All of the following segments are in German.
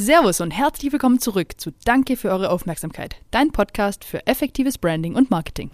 Servus und herzlich willkommen zurück zu Danke für eure Aufmerksamkeit, dein Podcast für effektives Branding und Marketing.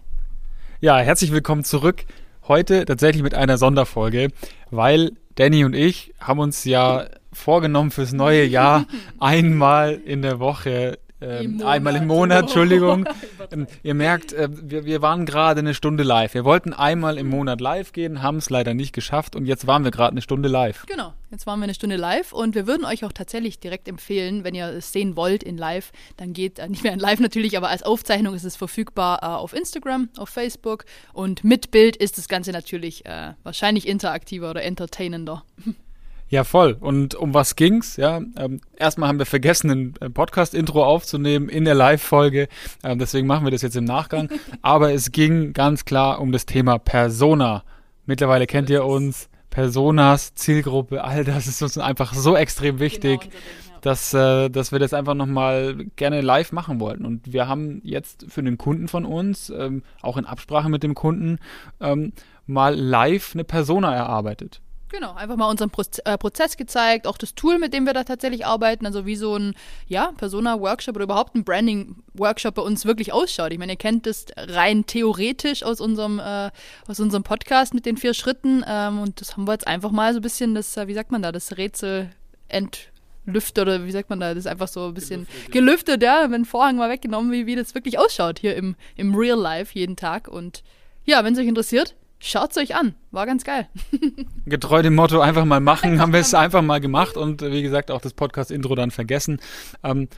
Ja, herzlich willkommen zurück. Heute tatsächlich mit einer Sonderfolge, weil Danny und ich haben uns ja vorgenommen fürs neue Jahr einmal in der Woche ähm, einmal im Monat, Entschuldigung. Ähm, ihr merkt, äh, wir, wir waren gerade eine Stunde live. Wir wollten einmal im Monat live gehen, haben es leider nicht geschafft und jetzt waren wir gerade eine Stunde live. Genau, jetzt waren wir eine Stunde live und wir würden euch auch tatsächlich direkt empfehlen, wenn ihr es sehen wollt in live, dann geht, äh, nicht mehr in live natürlich, aber als Aufzeichnung ist es verfügbar äh, auf Instagram, auf Facebook und mit Bild ist das Ganze natürlich äh, wahrscheinlich interaktiver oder entertainender. Ja, voll. Und um was ging's? Ja, ähm, erstmal haben wir vergessen, ein äh, Podcast-Intro aufzunehmen in der Live-Folge. Ähm, deswegen machen wir das jetzt im Nachgang. Aber es ging ganz klar um das Thema Persona. Mittlerweile kennt ihr uns. Personas, Zielgruppe, all das ist uns einfach so extrem wichtig, genau Ding, ja. dass, äh, dass wir das einfach nochmal gerne live machen wollten. Und wir haben jetzt für den Kunden von uns, ähm, auch in Absprache mit dem Kunden, ähm, mal live eine Persona erarbeitet. Genau, einfach mal unseren Proz äh, Prozess gezeigt, auch das Tool, mit dem wir da tatsächlich arbeiten, also wie so ein ja, Persona-Workshop oder überhaupt ein Branding-Workshop bei uns wirklich ausschaut. Ich meine, ihr kennt das rein theoretisch aus unserem, äh, aus unserem Podcast mit den vier Schritten ähm, und das haben wir jetzt einfach mal so ein bisschen das, äh, wie sagt man da, das Rätsel entlüftet oder wie sagt man da, das ist einfach so ein bisschen gelüftet, gelüftet ja, wenn Vorhang mal weggenommen, wie, wie das wirklich ausschaut hier im, im Real Life jeden Tag und ja, wenn es euch interessiert, Schaut's euch an, war ganz geil. Getreu dem Motto einfach mal machen, einfach haben wir es einfach mal gemacht und wie gesagt auch das Podcast-Intro dann vergessen. Ähm,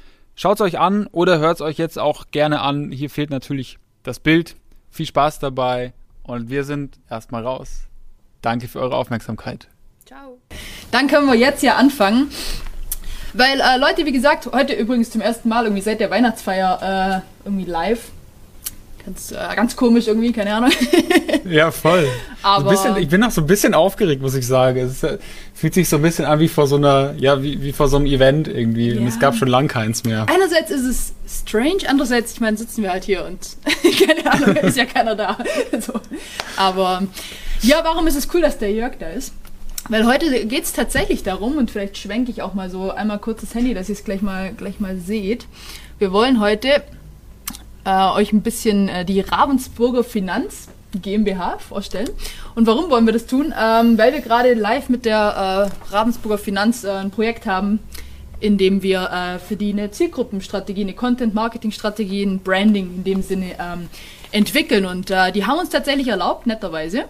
Schaut's euch an oder hört's euch jetzt auch gerne an. Hier fehlt natürlich das Bild. Viel Spaß dabei und wir sind erstmal raus. Danke für eure Aufmerksamkeit. Ciao. Dann können wir jetzt ja anfangen. Weil äh, Leute, wie gesagt, heute übrigens zum ersten Mal irgendwie seit der Weihnachtsfeier äh, irgendwie live Ganz, äh, ganz komisch irgendwie, keine Ahnung. ja, voll. Aber bisschen, ich bin auch so ein bisschen aufgeregt, muss ich sagen. Es ist, fühlt sich so ein bisschen an wie vor so einer, ja, wie, wie vor so einem Event irgendwie. Ja. Und es gab schon lang keins mehr. Einerseits ist es strange, andererseits, ich meine, sitzen wir halt hier und keine Ahnung, ist ja keiner da. so. Aber ja, warum ist es cool, dass der Jörg da ist? Weil heute geht es tatsächlich darum, und vielleicht schwenke ich auch mal so einmal kurz das Handy, dass ihr es gleich mal, gleich mal seht. Wir wollen heute äh, euch ein bisschen äh, die Ravensburger Finanz GmbH vorstellen. Und warum wollen wir das tun? Ähm, weil wir gerade live mit der äh, Ravensburger Finanz äh, ein Projekt haben, in dem wir äh, für die eine Zielgruppenstrategie, eine Content-Marketing-Strategie, ein Branding in dem Sinne ähm, entwickeln. Und äh, die haben uns tatsächlich erlaubt, netterweise,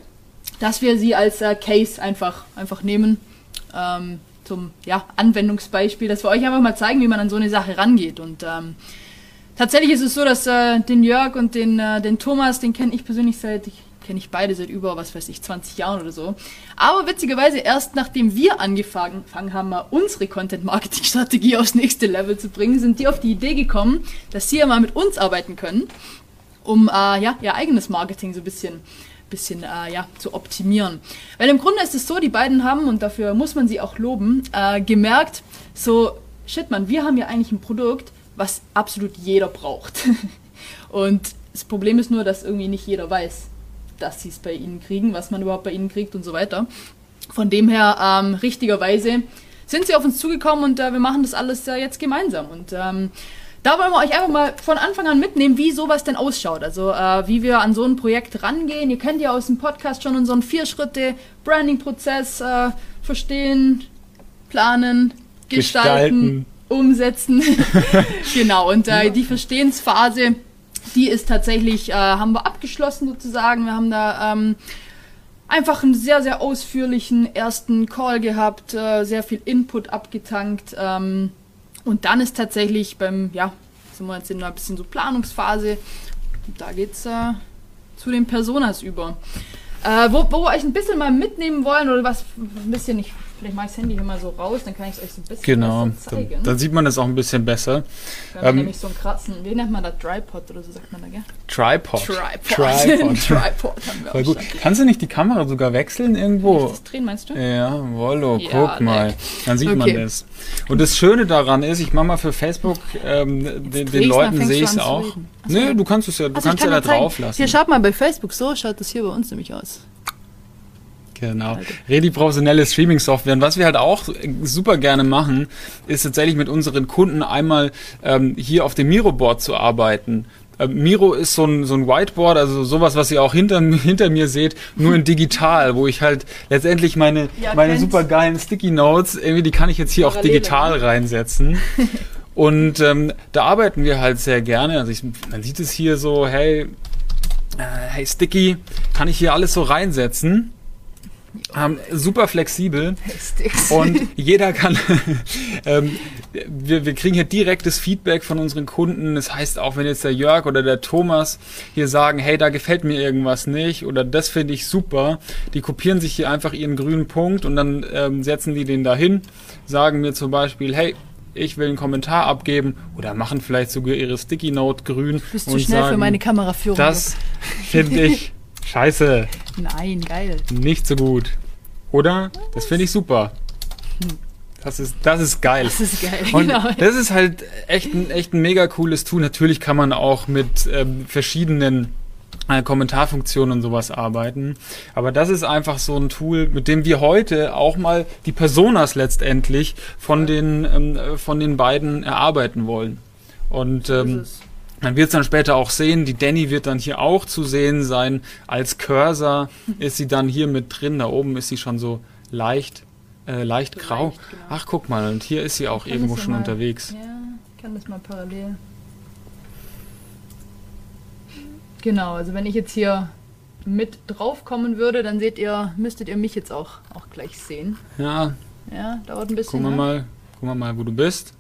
dass wir sie als äh, Case einfach, einfach nehmen. Ähm, zum ja, Anwendungsbeispiel, dass wir euch einfach mal zeigen, wie man an so eine Sache rangeht. Und ähm, Tatsächlich ist es so, dass äh, den Jörg und den, äh, den Thomas, den kenne ich persönlich seit, ich kenne ich beide seit über, was weiß ich, 20 Jahren oder so. Aber witzigerweise erst nachdem wir angefangen haben, mal unsere Content-Marketing-Strategie aufs nächste Level zu bringen, sind die auf die Idee gekommen, dass sie ja mal mit uns arbeiten können, um äh, ja, ihr eigenes Marketing so ein bisschen bisschen äh, ja, zu optimieren. Weil im Grunde ist es so, die beiden haben, und dafür muss man sie auch loben, äh, gemerkt, so, shit man, wir haben ja eigentlich ein Produkt, was absolut jeder braucht. Und das Problem ist nur, dass irgendwie nicht jeder weiß, dass sie es bei ihnen kriegen, was man überhaupt bei ihnen kriegt und so weiter. Von dem her, ähm, richtigerweise sind sie auf uns zugekommen und äh, wir machen das alles äh, jetzt gemeinsam. Und ähm, da wollen wir euch einfach mal von Anfang an mitnehmen, wie sowas denn ausschaut. Also äh, wie wir an so ein Projekt rangehen. Ihr kennt ja aus dem Podcast schon unseren Vier-Schritte-Branding-Prozess äh, verstehen, planen, gestalten. gestalten umsetzen. genau, und äh, die Verstehensphase, die ist tatsächlich, äh, haben wir abgeschlossen sozusagen. Wir haben da ähm, einfach einen sehr, sehr ausführlichen ersten Call gehabt, äh, sehr viel Input abgetankt. Ähm, und dann ist tatsächlich beim, ja, sind wir jetzt in einer bisschen so Planungsphase. Da geht es äh, zu den Personas über. Äh, wo, wo wir euch ein bisschen mal mitnehmen wollen oder was ein bisschen, ich Vielleicht mache ich das Handy hier mal so raus, dann kann ich es euch so ein bisschen genau, zeigen. Dann, dann sieht man das auch ein bisschen besser. Wir haben ähm, nämlich so ein Kratzen. Wie nennt man das? Tripod oder so sagt man da, gell? Tripod. Tripod. Tripod. Tripod haben wir Voll gut. Kannst du nicht die Kamera sogar wechseln irgendwo? das drehen, meinst du? Ja, Wollo, ja, guck mal. Dann sieht okay. man das. Und das Schöne daran ist, ich mache mal für Facebook, ähm, den, den Leuten sehe ich es auch. Nö, du kannst es ja, du also kannst ja da drauf lassen. Hier, schaut mal bei Facebook, so schaut das hier bei uns nämlich aus. Genau. Redi professionelle Streaming-Software. Und was wir halt auch super gerne machen, ist tatsächlich mit unseren Kunden einmal ähm, hier auf dem Miro-Board zu arbeiten. Ähm, Miro ist so ein, so ein Whiteboard, also sowas, was ihr auch hinter, hinter mir seht, nur in digital, wo ich halt letztendlich meine, ja, meine super geilen Sticky Notes, irgendwie, die kann ich jetzt hier auch digital reinsetzen. Und ähm, da arbeiten wir halt sehr gerne. Also ich, man sieht es hier so, hey, äh, hey Sticky, kann ich hier alles so reinsetzen? Ähm, super flexibel und jeder kann, ähm, wir, wir kriegen hier direktes Feedback von unseren Kunden. Das heißt, auch wenn jetzt der Jörg oder der Thomas hier sagen, hey, da gefällt mir irgendwas nicht oder das finde ich super, die kopieren sich hier einfach ihren grünen Punkt und dann ähm, setzen die den dahin, sagen mir zum Beispiel, hey, ich will einen Kommentar abgeben oder machen vielleicht sogar ihre Sticky Note grün. Bist du schnell sagen, für meine Kameraführung? Das finde ich scheiße. Nein, geil. Nicht so gut. Oder? Das finde ich super. Das ist, das ist geil. Das ist geil, Und genau. Das ist halt echt ein, echt ein mega cooles Tool. Natürlich kann man auch mit ähm, verschiedenen äh, Kommentarfunktionen und sowas arbeiten. Aber das ist einfach so ein Tool, mit dem wir heute auch mal die Personas letztendlich von den, ähm, von den beiden erarbeiten wollen. Und ähm, man wird es dann später auch sehen, die Danny wird dann hier auch zu sehen sein. Als Cursor ist sie dann hier mit drin. Da oben ist sie schon so leicht, äh, leicht so grau. Leicht, genau. Ach, guck mal, und hier ist sie auch irgendwo schon mal, unterwegs. Ja, ich kann das mal parallel. Genau, also wenn ich jetzt hier mit drauf kommen würde, dann seht ihr, müsstet ihr mich jetzt auch, auch gleich sehen. Ja. Ja, dauert ein bisschen. Gucken wir ne? mal, gucken wir mal, wo du bist.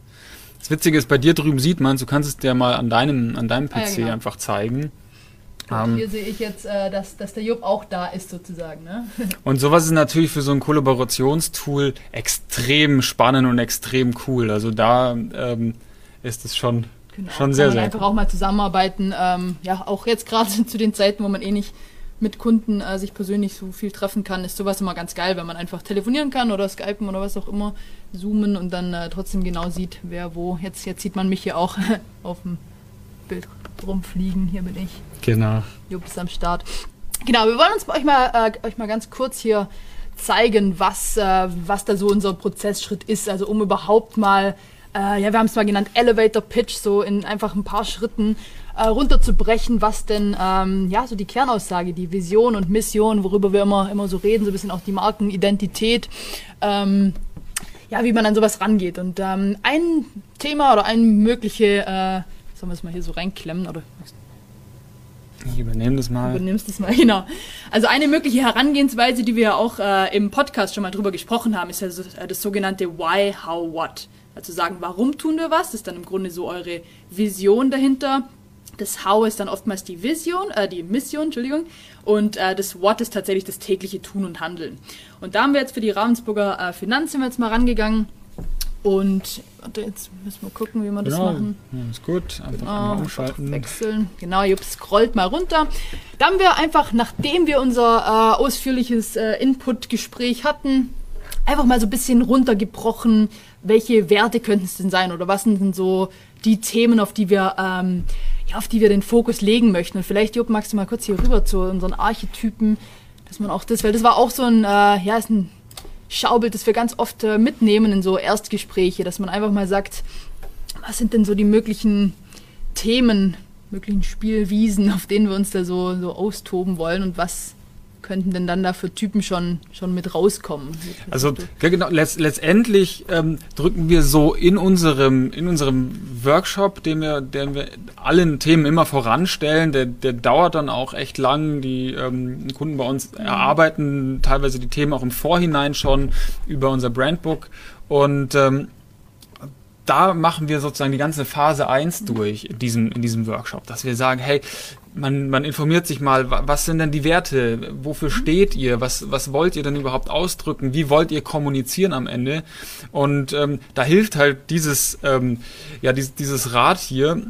Das Witzige ist, bei dir drüben sieht man, du kannst es dir mal an deinem, an deinem PC ah, ja, genau. einfach zeigen. Um, hier sehe ich jetzt, äh, dass, dass der Jupp auch da ist, sozusagen. Ne? und sowas ist natürlich für so ein Kollaborationstool extrem spannend und extrem cool. Also da ähm, ist es schon, genau. schon sehr, sehr. Einfach cool. auch mal zusammenarbeiten. Ähm, ja, auch jetzt gerade zu den Zeiten, wo man eh nicht mit Kunden äh, sich persönlich so viel treffen kann, ist sowas immer ganz geil, wenn man einfach telefonieren kann oder skypen oder was auch immer, zoomen und dann äh, trotzdem genau sieht, wer wo. Jetzt, jetzt sieht man mich hier auch auf dem Bild rumfliegen. Hier bin ich. Genau. Jupp ist am Start. Genau, wir wollen uns bei euch mal, äh, euch mal ganz kurz hier zeigen, was, äh, was da so unser Prozessschritt ist. Also um überhaupt mal, äh, ja, wir haben es mal genannt, Elevator Pitch, so in einfach ein paar Schritten äh, runterzubrechen, was denn, ähm, ja, so die Kernaussage, die Vision und Mission, worüber wir immer, immer so reden, so ein bisschen auch die Markenidentität, ähm, ja, wie man an sowas rangeht. Und ähm, ein Thema oder eine mögliche, äh, sollen wir es mal hier so reinklemmen, oder ich übernehme das mal. Übernimmst das mal, genau. Also eine mögliche Herangehensweise, die wir auch äh, im Podcast schon mal drüber gesprochen haben, ist ja so, äh, das sogenannte Why, How, What. Also sagen, warum tun wir was? Das ist dann im Grunde so eure Vision dahinter. Das How ist dann oftmals die Vision, äh, die Mission, Entschuldigung. Und äh, das What ist tatsächlich das tägliche Tun und Handeln. Und da haben wir jetzt für die Ravensburger äh, Finanz sind wir jetzt mal rangegangen. Und warte, jetzt müssen wir gucken, wie wir das genau. machen. Ja, ist gut. Einfach genau, mal umschalten. Wechseln. Genau, Jupp scrollt mal runter. Da haben wir einfach, nachdem wir unser äh, ausführliches äh, Input-Gespräch hatten, einfach mal so ein bisschen runtergebrochen, welche Werte könnten es denn sein oder was sind denn so die Themen, auf die wir ähm, ja, auf die wir den Fokus legen möchten. Und vielleicht, Jupp, magst du mal kurz hier rüber zu unseren Archetypen, dass man auch das, weil das war auch so ein, äh, ja, ist ein Schaubild, das wir ganz oft äh, mitnehmen in so Erstgespräche, dass man einfach mal sagt, was sind denn so die möglichen Themen, möglichen Spielwiesen, auf denen wir uns da so, so austoben wollen und was könnten denn dann da für Typen schon, schon mit rauskommen? Also genau, letzt, letztendlich ähm, drücken wir so in unserem, in unserem Workshop, den wir, den wir allen Themen immer voranstellen, der, der dauert dann auch echt lang. Die ähm, Kunden bei uns erarbeiten teilweise die Themen auch im Vorhinein schon über unser Brandbook und ähm, da machen wir sozusagen die ganze Phase 1 durch in diesem, in diesem Workshop, dass wir sagen, hey, man, man informiert sich mal, was sind denn die Werte, wofür steht ihr, was, was wollt ihr denn überhaupt ausdrücken, wie wollt ihr kommunizieren am Ende und ähm, da hilft halt dieses, ähm, ja, dieses, dieses Rad hier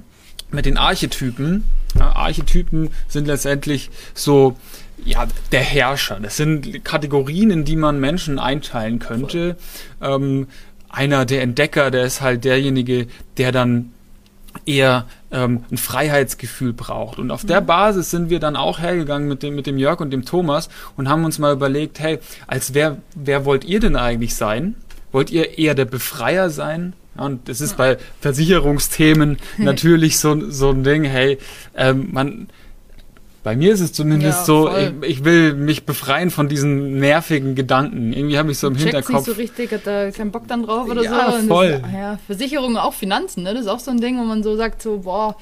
mit den Archetypen. Ja, Archetypen sind letztendlich so, ja, der Herrscher. Das sind Kategorien, in die man Menschen einteilen könnte. Ähm, einer der Entdecker, der ist halt derjenige, der dann eher ähm, ein Freiheitsgefühl braucht. Und auf der Basis sind wir dann auch hergegangen mit dem, mit dem Jörg und dem Thomas und haben uns mal überlegt, hey, als wer, wer wollt ihr denn eigentlich sein? Wollt ihr eher der Befreier sein? Und das ist bei Versicherungsthemen natürlich so, so ein Ding, hey, ähm, man, bei mir ist es zumindest ja, so, ich, ich, will mich befreien von diesen nervigen Gedanken. Irgendwie habe ich so im Checkt's Hinterkopf. nicht so richtig, hat da keinen Bock dann drauf oder ja, so. Voll. Das, ja, Versicherungen, auch Finanzen, ne? Das ist auch so ein Ding, wo man so sagt, so, boah,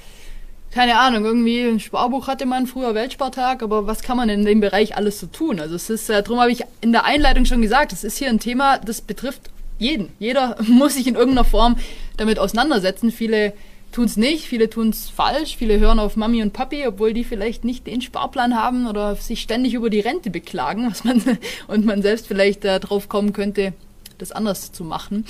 keine Ahnung, irgendwie ein Sparbuch hatte man früher Weltspartag, aber was kann man in dem Bereich alles so tun? Also es ist, äh, darum habe ich in der Einleitung schon gesagt, es ist hier ein Thema, das betrifft jeden. Jeder muss sich in irgendeiner Form damit auseinandersetzen. Viele tun es nicht, viele tun es falsch, viele hören auf Mami und Papi, obwohl die vielleicht nicht den Sparplan haben oder sich ständig über die Rente beklagen, was man und man selbst vielleicht äh, drauf kommen könnte, das anders zu machen.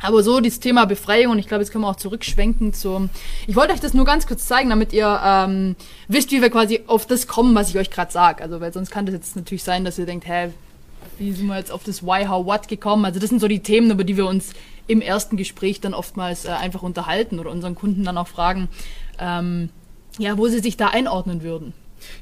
Aber so dieses Thema Befreiung und ich glaube, jetzt können wir auch zurückschwenken zum. Ich wollte euch das nur ganz kurz zeigen, damit ihr ähm, wisst, wie wir quasi auf das kommen, was ich euch gerade sage. Also weil sonst kann das jetzt natürlich sein, dass ihr denkt, hä, wie sind wir jetzt auf das Why, How, What gekommen? Also das sind so die Themen, über die wir uns im ersten Gespräch dann oftmals äh, einfach unterhalten oder unseren Kunden dann auch fragen, ähm, ja, wo sie sich da einordnen würden.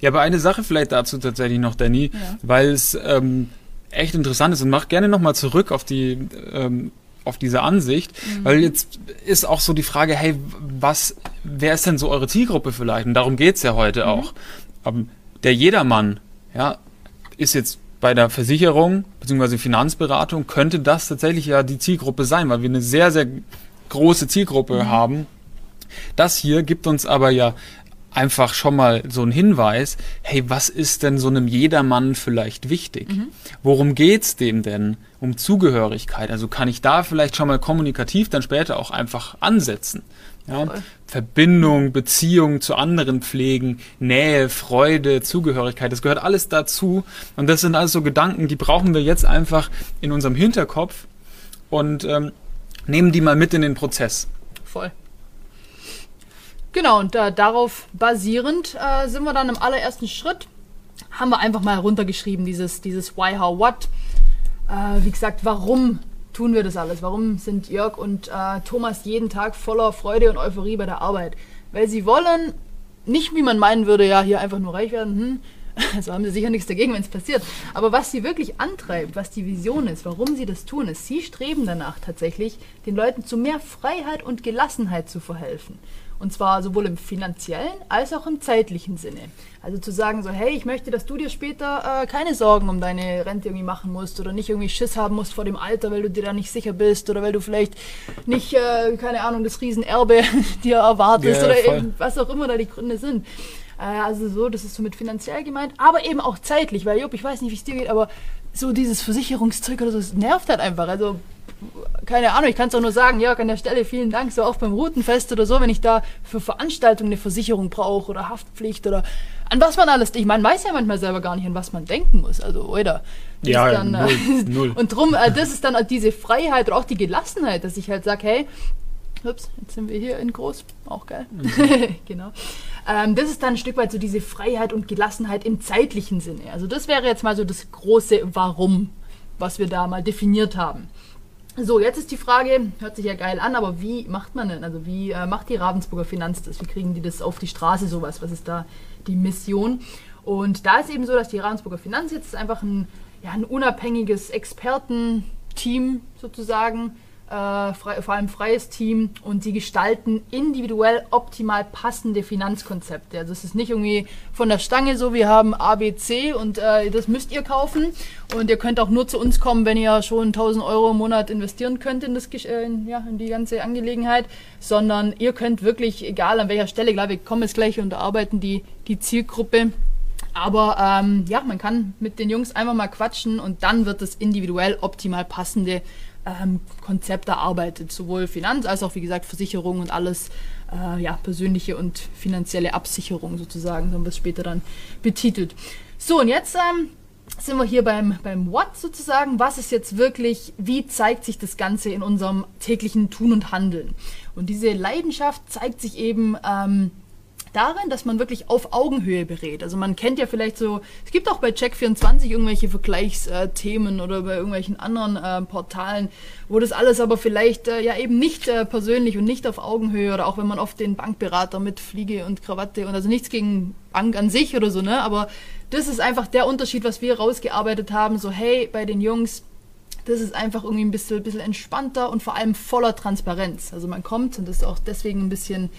Ja, aber eine Sache vielleicht dazu tatsächlich noch, Danny, ja. weil es ähm, echt interessant ist und mach gerne nochmal zurück auf die ähm, auf diese Ansicht, mhm. weil jetzt ist auch so die Frage, hey, was, wer ist denn so eure Zielgruppe vielleicht? Und darum geht's ja heute mhm. auch. Ähm, der Jedermann, ja, ist jetzt bei der Versicherung bzw. Finanzberatung könnte das tatsächlich ja die Zielgruppe sein, weil wir eine sehr, sehr große Zielgruppe mhm. haben. Das hier gibt uns aber ja einfach schon mal so einen Hinweis, hey, was ist denn so einem Jedermann vielleicht wichtig? Mhm. Worum geht's dem denn? Um Zugehörigkeit. Also kann ich da vielleicht schon mal kommunikativ dann später auch einfach ansetzen. Ja? Verbindung, Beziehung zu anderen pflegen, Nähe, Freude, Zugehörigkeit, das gehört alles dazu. Und das sind also Gedanken, die brauchen wir jetzt einfach in unserem Hinterkopf und ähm, nehmen die mal mit in den Prozess. Voll. Genau, und äh, darauf basierend äh, sind wir dann im allerersten Schritt, haben wir einfach mal runtergeschrieben, dieses, dieses Why, How, What. Äh, wie gesagt, warum tun wir das alles? Warum sind Jörg und äh, Thomas jeden Tag voller Freude und Euphorie bei der Arbeit? Weil sie wollen nicht, wie man meinen würde, ja, hier einfach nur reich werden. Hm. Also haben sie sicher nichts dagegen, wenn es passiert. Aber was sie wirklich antreibt, was die Vision ist, warum sie das tun, ist, sie streben danach tatsächlich, den Leuten zu mehr Freiheit und Gelassenheit zu verhelfen. Und zwar sowohl im finanziellen als auch im zeitlichen Sinne. Also zu sagen so, hey, ich möchte, dass du dir später äh, keine Sorgen um deine Rente irgendwie machen musst oder nicht irgendwie Schiss haben musst vor dem Alter, weil du dir da nicht sicher bist oder weil du vielleicht nicht, äh, keine Ahnung, das Riesenerbe dir erwartest ja, oder eben, was auch immer da die Gründe sind. Äh, also so, das ist so mit finanziell gemeint, aber eben auch zeitlich, weil Jupp, ich weiß nicht, wie es dir geht, aber so dieses Versicherungszeug oder so, das nervt halt einfach. Also keine Ahnung, ich kann es auch nur sagen, Jörg, an der Stelle vielen Dank, so auch beim Routenfest oder so, wenn ich da für Veranstaltungen eine Versicherung brauche oder Haftpflicht oder an was man alles, ich meine, weiß ja manchmal selber gar nicht, an was man denken muss, also, oder? Ja, dann, null, äh, null. Und drum, äh, das ist dann halt diese Freiheit oder auch die Gelassenheit, dass ich halt sage, hey, ups, jetzt sind wir hier in groß, auch geil, mhm. genau. Ähm, das ist dann ein Stück weit so diese Freiheit und Gelassenheit im zeitlichen Sinne. Also das wäre jetzt mal so das große Warum, was wir da mal definiert haben. So, jetzt ist die Frage, hört sich ja geil an, aber wie macht man denn? Also wie äh, macht die Ravensburger Finanz das? Wie kriegen die das auf die Straße sowas? Was ist da die Mission? Und da ist eben so, dass die Ravensburger Finanz jetzt einfach ein, ja, ein unabhängiges Expertenteam sozusagen äh, frei, vor allem freies Team und sie gestalten individuell optimal passende Finanzkonzepte. Also es ist nicht irgendwie von der Stange so, wir haben ABC und äh, das müsst ihr kaufen. Und ihr könnt auch nur zu uns kommen, wenn ihr schon 1000 Euro im Monat investieren könnt in, das, äh, in, ja, in die ganze Angelegenheit, sondern ihr könnt wirklich, egal an welcher Stelle, klar, wir kommen jetzt gleich und erarbeiten die, die Zielgruppe, aber ähm, ja, man kann mit den Jungs einfach mal quatschen und dann wird das individuell optimal passende ähm, Konzept erarbeitet, sowohl Finanz als auch, wie gesagt, Versicherung und alles, äh, ja, persönliche und finanzielle Absicherung sozusagen, so haben wir es später dann betitelt. So, und jetzt ähm, sind wir hier beim, beim What sozusagen. Was ist jetzt wirklich, wie zeigt sich das Ganze in unserem täglichen Tun und Handeln? Und diese Leidenschaft zeigt sich eben ähm, darin, dass man wirklich auf Augenhöhe berät. Also man kennt ja vielleicht so, es gibt auch bei Check24 irgendwelche Vergleichsthemen oder bei irgendwelchen anderen äh, Portalen, wo das alles aber vielleicht äh, ja eben nicht äh, persönlich und nicht auf Augenhöhe oder auch wenn man oft den Bankberater mit Fliege und Krawatte und also nichts gegen Bank an sich oder so, ne? Aber das ist einfach der Unterschied, was wir rausgearbeitet haben. So, hey, bei den Jungs, das ist einfach irgendwie ein bisschen, bisschen entspannter und vor allem voller Transparenz. Also man kommt und das ist auch deswegen ein bisschen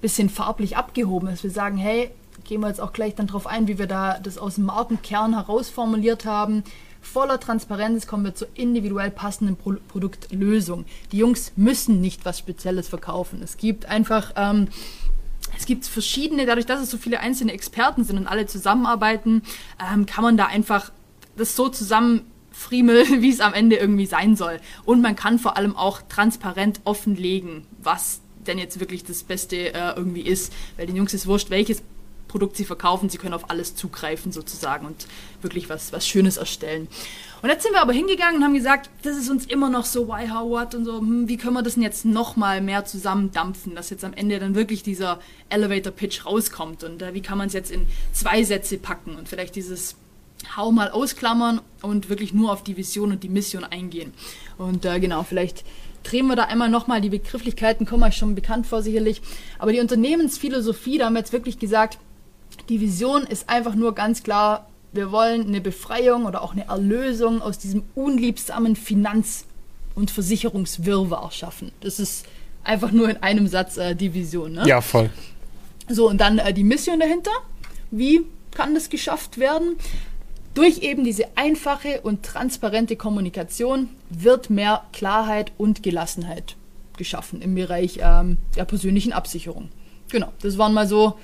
bisschen farblich abgehoben ist. Wir sagen, hey, gehen wir jetzt auch gleich dann drauf ein, wie wir da das aus dem Markenkern herausformuliert haben. Voller Transparenz kommen wir zur individuell passenden Pro Produktlösung. Die Jungs müssen nicht was Spezielles verkaufen. Es gibt einfach, ähm, es gibt verschiedene, dadurch, dass es so viele einzelne Experten sind und alle zusammenarbeiten, ähm, kann man da einfach das so zusammen friemeln, wie es am Ende irgendwie sein soll. Und man kann vor allem auch transparent offenlegen, was denn jetzt wirklich das Beste äh, irgendwie ist. Weil den Jungs ist wurscht, welches Produkt sie verkaufen, sie können auf alles zugreifen sozusagen und wirklich was, was Schönes erstellen. Und jetzt sind wir aber hingegangen und haben gesagt, das ist uns immer noch so why, how, what und so, hm, wie können wir das denn jetzt nochmal mehr zusammendampfen, dass jetzt am Ende dann wirklich dieser Elevator Pitch rauskommt und äh, wie kann man es jetzt in zwei Sätze packen und vielleicht dieses Hau mal ausklammern und wirklich nur auf die Vision und die Mission eingehen. Und äh, genau, vielleicht drehen wir da einmal nochmal, die Begrifflichkeiten kommen euch schon bekannt vor sicherlich, aber die Unternehmensphilosophie, da haben wir jetzt wirklich gesagt, die Vision ist einfach nur ganz klar, wir wollen eine Befreiung oder auch eine Erlösung aus diesem unliebsamen Finanz- und Versicherungswirrwarr schaffen. Das ist einfach nur in einem Satz äh, die Vision. Ne? Ja, voll. So, und dann äh, die Mission dahinter. Wie kann das geschafft werden? Durch eben diese einfache und transparente Kommunikation wird mehr Klarheit und Gelassenheit geschaffen im Bereich ähm, der persönlichen Absicherung. Genau, das waren mal so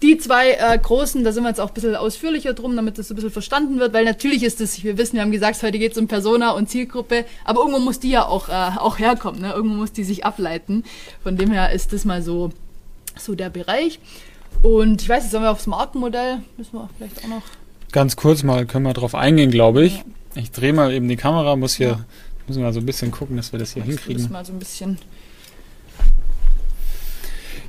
die zwei äh, großen, da sind wir jetzt auch ein bisschen ausführlicher drum, damit das so ein bisschen verstanden wird, weil natürlich ist es, wir wissen, wir haben gesagt, heute geht es um Persona und Zielgruppe, aber irgendwo muss die ja auch, äh, auch herkommen, ne? irgendwo muss die sich ableiten. Von dem her ist das mal so, so der Bereich. Und ich weiß, jetzt sollen wir aufs Markenmodell, müssen wir vielleicht auch noch Ganz kurz mal, können wir drauf eingehen, glaube ich. Ich drehe mal eben die Kamera, muss hier, ja. müssen wir mal so ein bisschen gucken, dass wir das hier Machst hinkriegen. Das mal so ein bisschen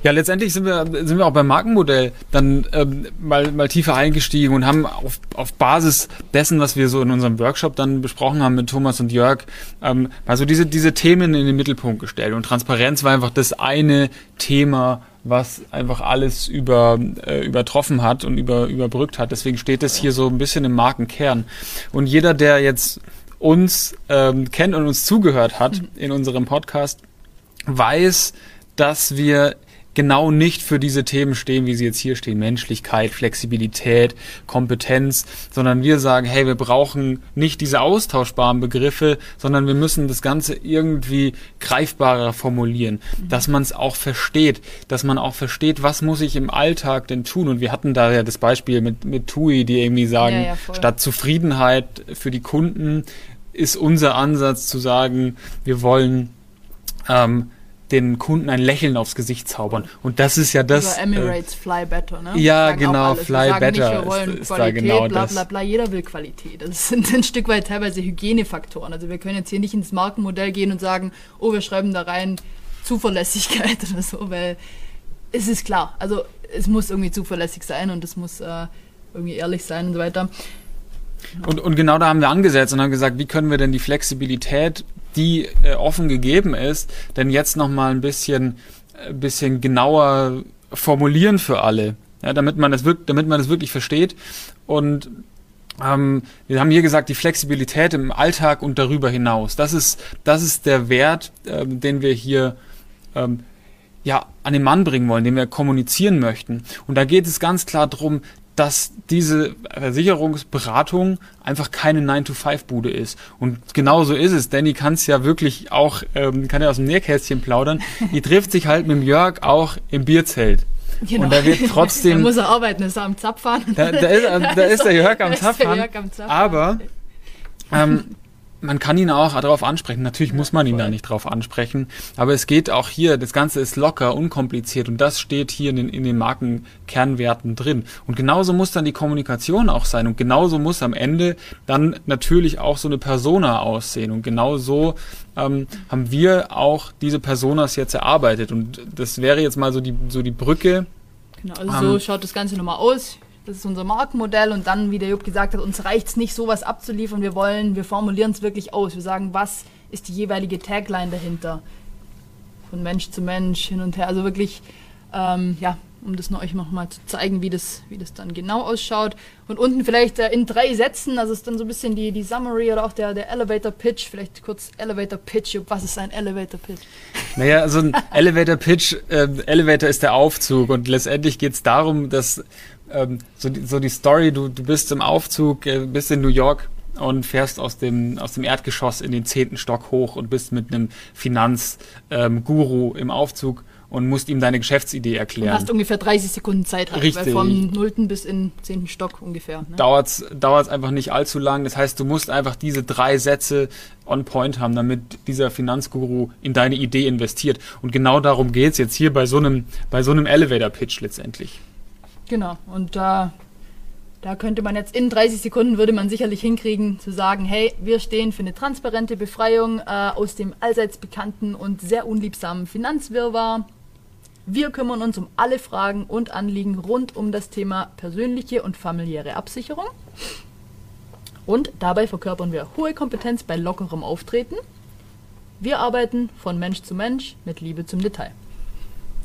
ja, letztendlich sind wir, sind wir auch beim Markenmodell dann ähm, mal, mal tiefer eingestiegen und haben auf, auf Basis dessen, was wir so in unserem Workshop dann besprochen haben mit Thomas und Jörg, ähm, also diese, diese Themen in den Mittelpunkt gestellt. Und Transparenz war einfach das eine Thema, was einfach alles über, äh, übertroffen hat und über, überbrückt hat. Deswegen steht es hier so ein bisschen im Markenkern. Und jeder, der jetzt uns ähm, kennt und uns zugehört hat in unserem Podcast, weiß, dass wir genau nicht für diese Themen stehen, wie sie jetzt hier stehen. Menschlichkeit, Flexibilität, Kompetenz, sondern wir sagen, hey, wir brauchen nicht diese austauschbaren Begriffe, sondern wir müssen das Ganze irgendwie greifbarer formulieren, mhm. dass man es auch versteht, dass man auch versteht, was muss ich im Alltag denn tun. Und wir hatten da ja das Beispiel mit, mit TUI, die irgendwie sagen, ja, ja, statt Zufriedenheit für die Kunden ist unser Ansatz zu sagen, wir wollen ähm, den Kunden ein Lächeln aufs Gesicht zaubern. Und das ist ja das. Über Emirates äh, Fly Better, ne? Ja, genau, Fly Better. Nicht, ist, ist Qualität, genau bla, bla, bla. Jeder will Qualität. Das sind ein Stück weit teilweise Hygienefaktoren. Also wir können jetzt hier nicht ins Markenmodell gehen und sagen, oh, wir schreiben da rein Zuverlässigkeit oder so, weil es ist klar. Also es muss irgendwie zuverlässig sein und es muss äh, irgendwie ehrlich sein und so weiter. Und, und genau da haben wir angesetzt und haben gesagt, wie können wir denn die Flexibilität, die äh, offen gegeben ist, denn jetzt nochmal ein bisschen, äh, bisschen genauer formulieren für alle, ja, damit man das wirklich, damit man das wirklich versteht. Und ähm, wir haben hier gesagt, die Flexibilität im Alltag und darüber hinaus. Das ist, das ist der Wert, äh, den wir hier ähm, ja, an den Mann bringen wollen, den wir kommunizieren möchten. Und da geht es ganz klar darum, dass diese Versicherungsberatung einfach keine 9-to-5-Bude ist. Und genau so ist es. Danny kann es ja wirklich auch, ähm, kann ja aus dem Nähkästchen plaudern. Die trifft sich halt mit dem Jörg auch im Bierzelt. Genau. Und da wird trotzdem. da muss er arbeiten, ist er am Zapfahren. Da, da, ist, da, da ist der Jörg am Zapfahren. Aber ähm, man kann ihn auch darauf ansprechen. Natürlich muss man ihn da nicht darauf ansprechen. Aber es geht auch hier, das Ganze ist locker, unkompliziert und das steht hier in den, in den Markenkernwerten drin. Und genauso muss dann die Kommunikation auch sein und genauso muss am Ende dann natürlich auch so eine Persona aussehen. Und genauso ähm, haben wir auch diese Personas jetzt erarbeitet. Und das wäre jetzt mal so die, so die Brücke Genau, also um, so ähm. schaut das Ganze nochmal aus. Das ist unser Markenmodell und dann, wie der Jupp gesagt hat, uns reicht es nicht, sowas abzuliefern. Wir wollen, wir formulieren es wirklich aus. Wir sagen, was ist die jeweilige Tagline dahinter? Von Mensch zu Mensch, hin und her. Also wirklich, ähm, ja, um das euch nochmal zu zeigen, wie das, wie das dann genau ausschaut. Und unten vielleicht äh, in drei Sätzen, also ist dann so ein bisschen die, die Summary oder auch der, der Elevator Pitch, vielleicht kurz Elevator Pitch. Was ist ein Elevator Pitch? Naja, so ein Elevator Pitch, äh, Elevator ist der Aufzug und letztendlich geht es darum, dass ähm, so, die, so die Story, du, du bist im Aufzug, äh, bist in New York und fährst aus dem, aus dem Erdgeschoss in den zehnten Stock hoch und bist mit einem Finanzguru ähm, im Aufzug und musst ihm deine Geschäftsidee erklären. Du hast ungefähr 30 Sekunden Zeit, halt, Richtig. vom nullten bis in zehnten Stock ungefähr. Ne? Dauert's, dauert's einfach nicht allzu lang. Das heißt, du musst einfach diese drei Sätze on point haben, damit dieser Finanzguru in deine Idee investiert. Und genau darum geht's jetzt hier bei so einem, bei so einem Elevator-Pitch letztendlich. Genau. Und da, da könnte man jetzt in 30 Sekunden würde man sicherlich hinkriegen zu sagen, hey, wir stehen für eine transparente Befreiung äh, aus dem allseits bekannten und sehr unliebsamen Finanzwirrwarr wir kümmern uns um alle Fragen und Anliegen rund um das Thema persönliche und familiäre Absicherung. Und dabei verkörpern wir hohe Kompetenz bei lockerem Auftreten. Wir arbeiten von Mensch zu Mensch mit Liebe zum Detail.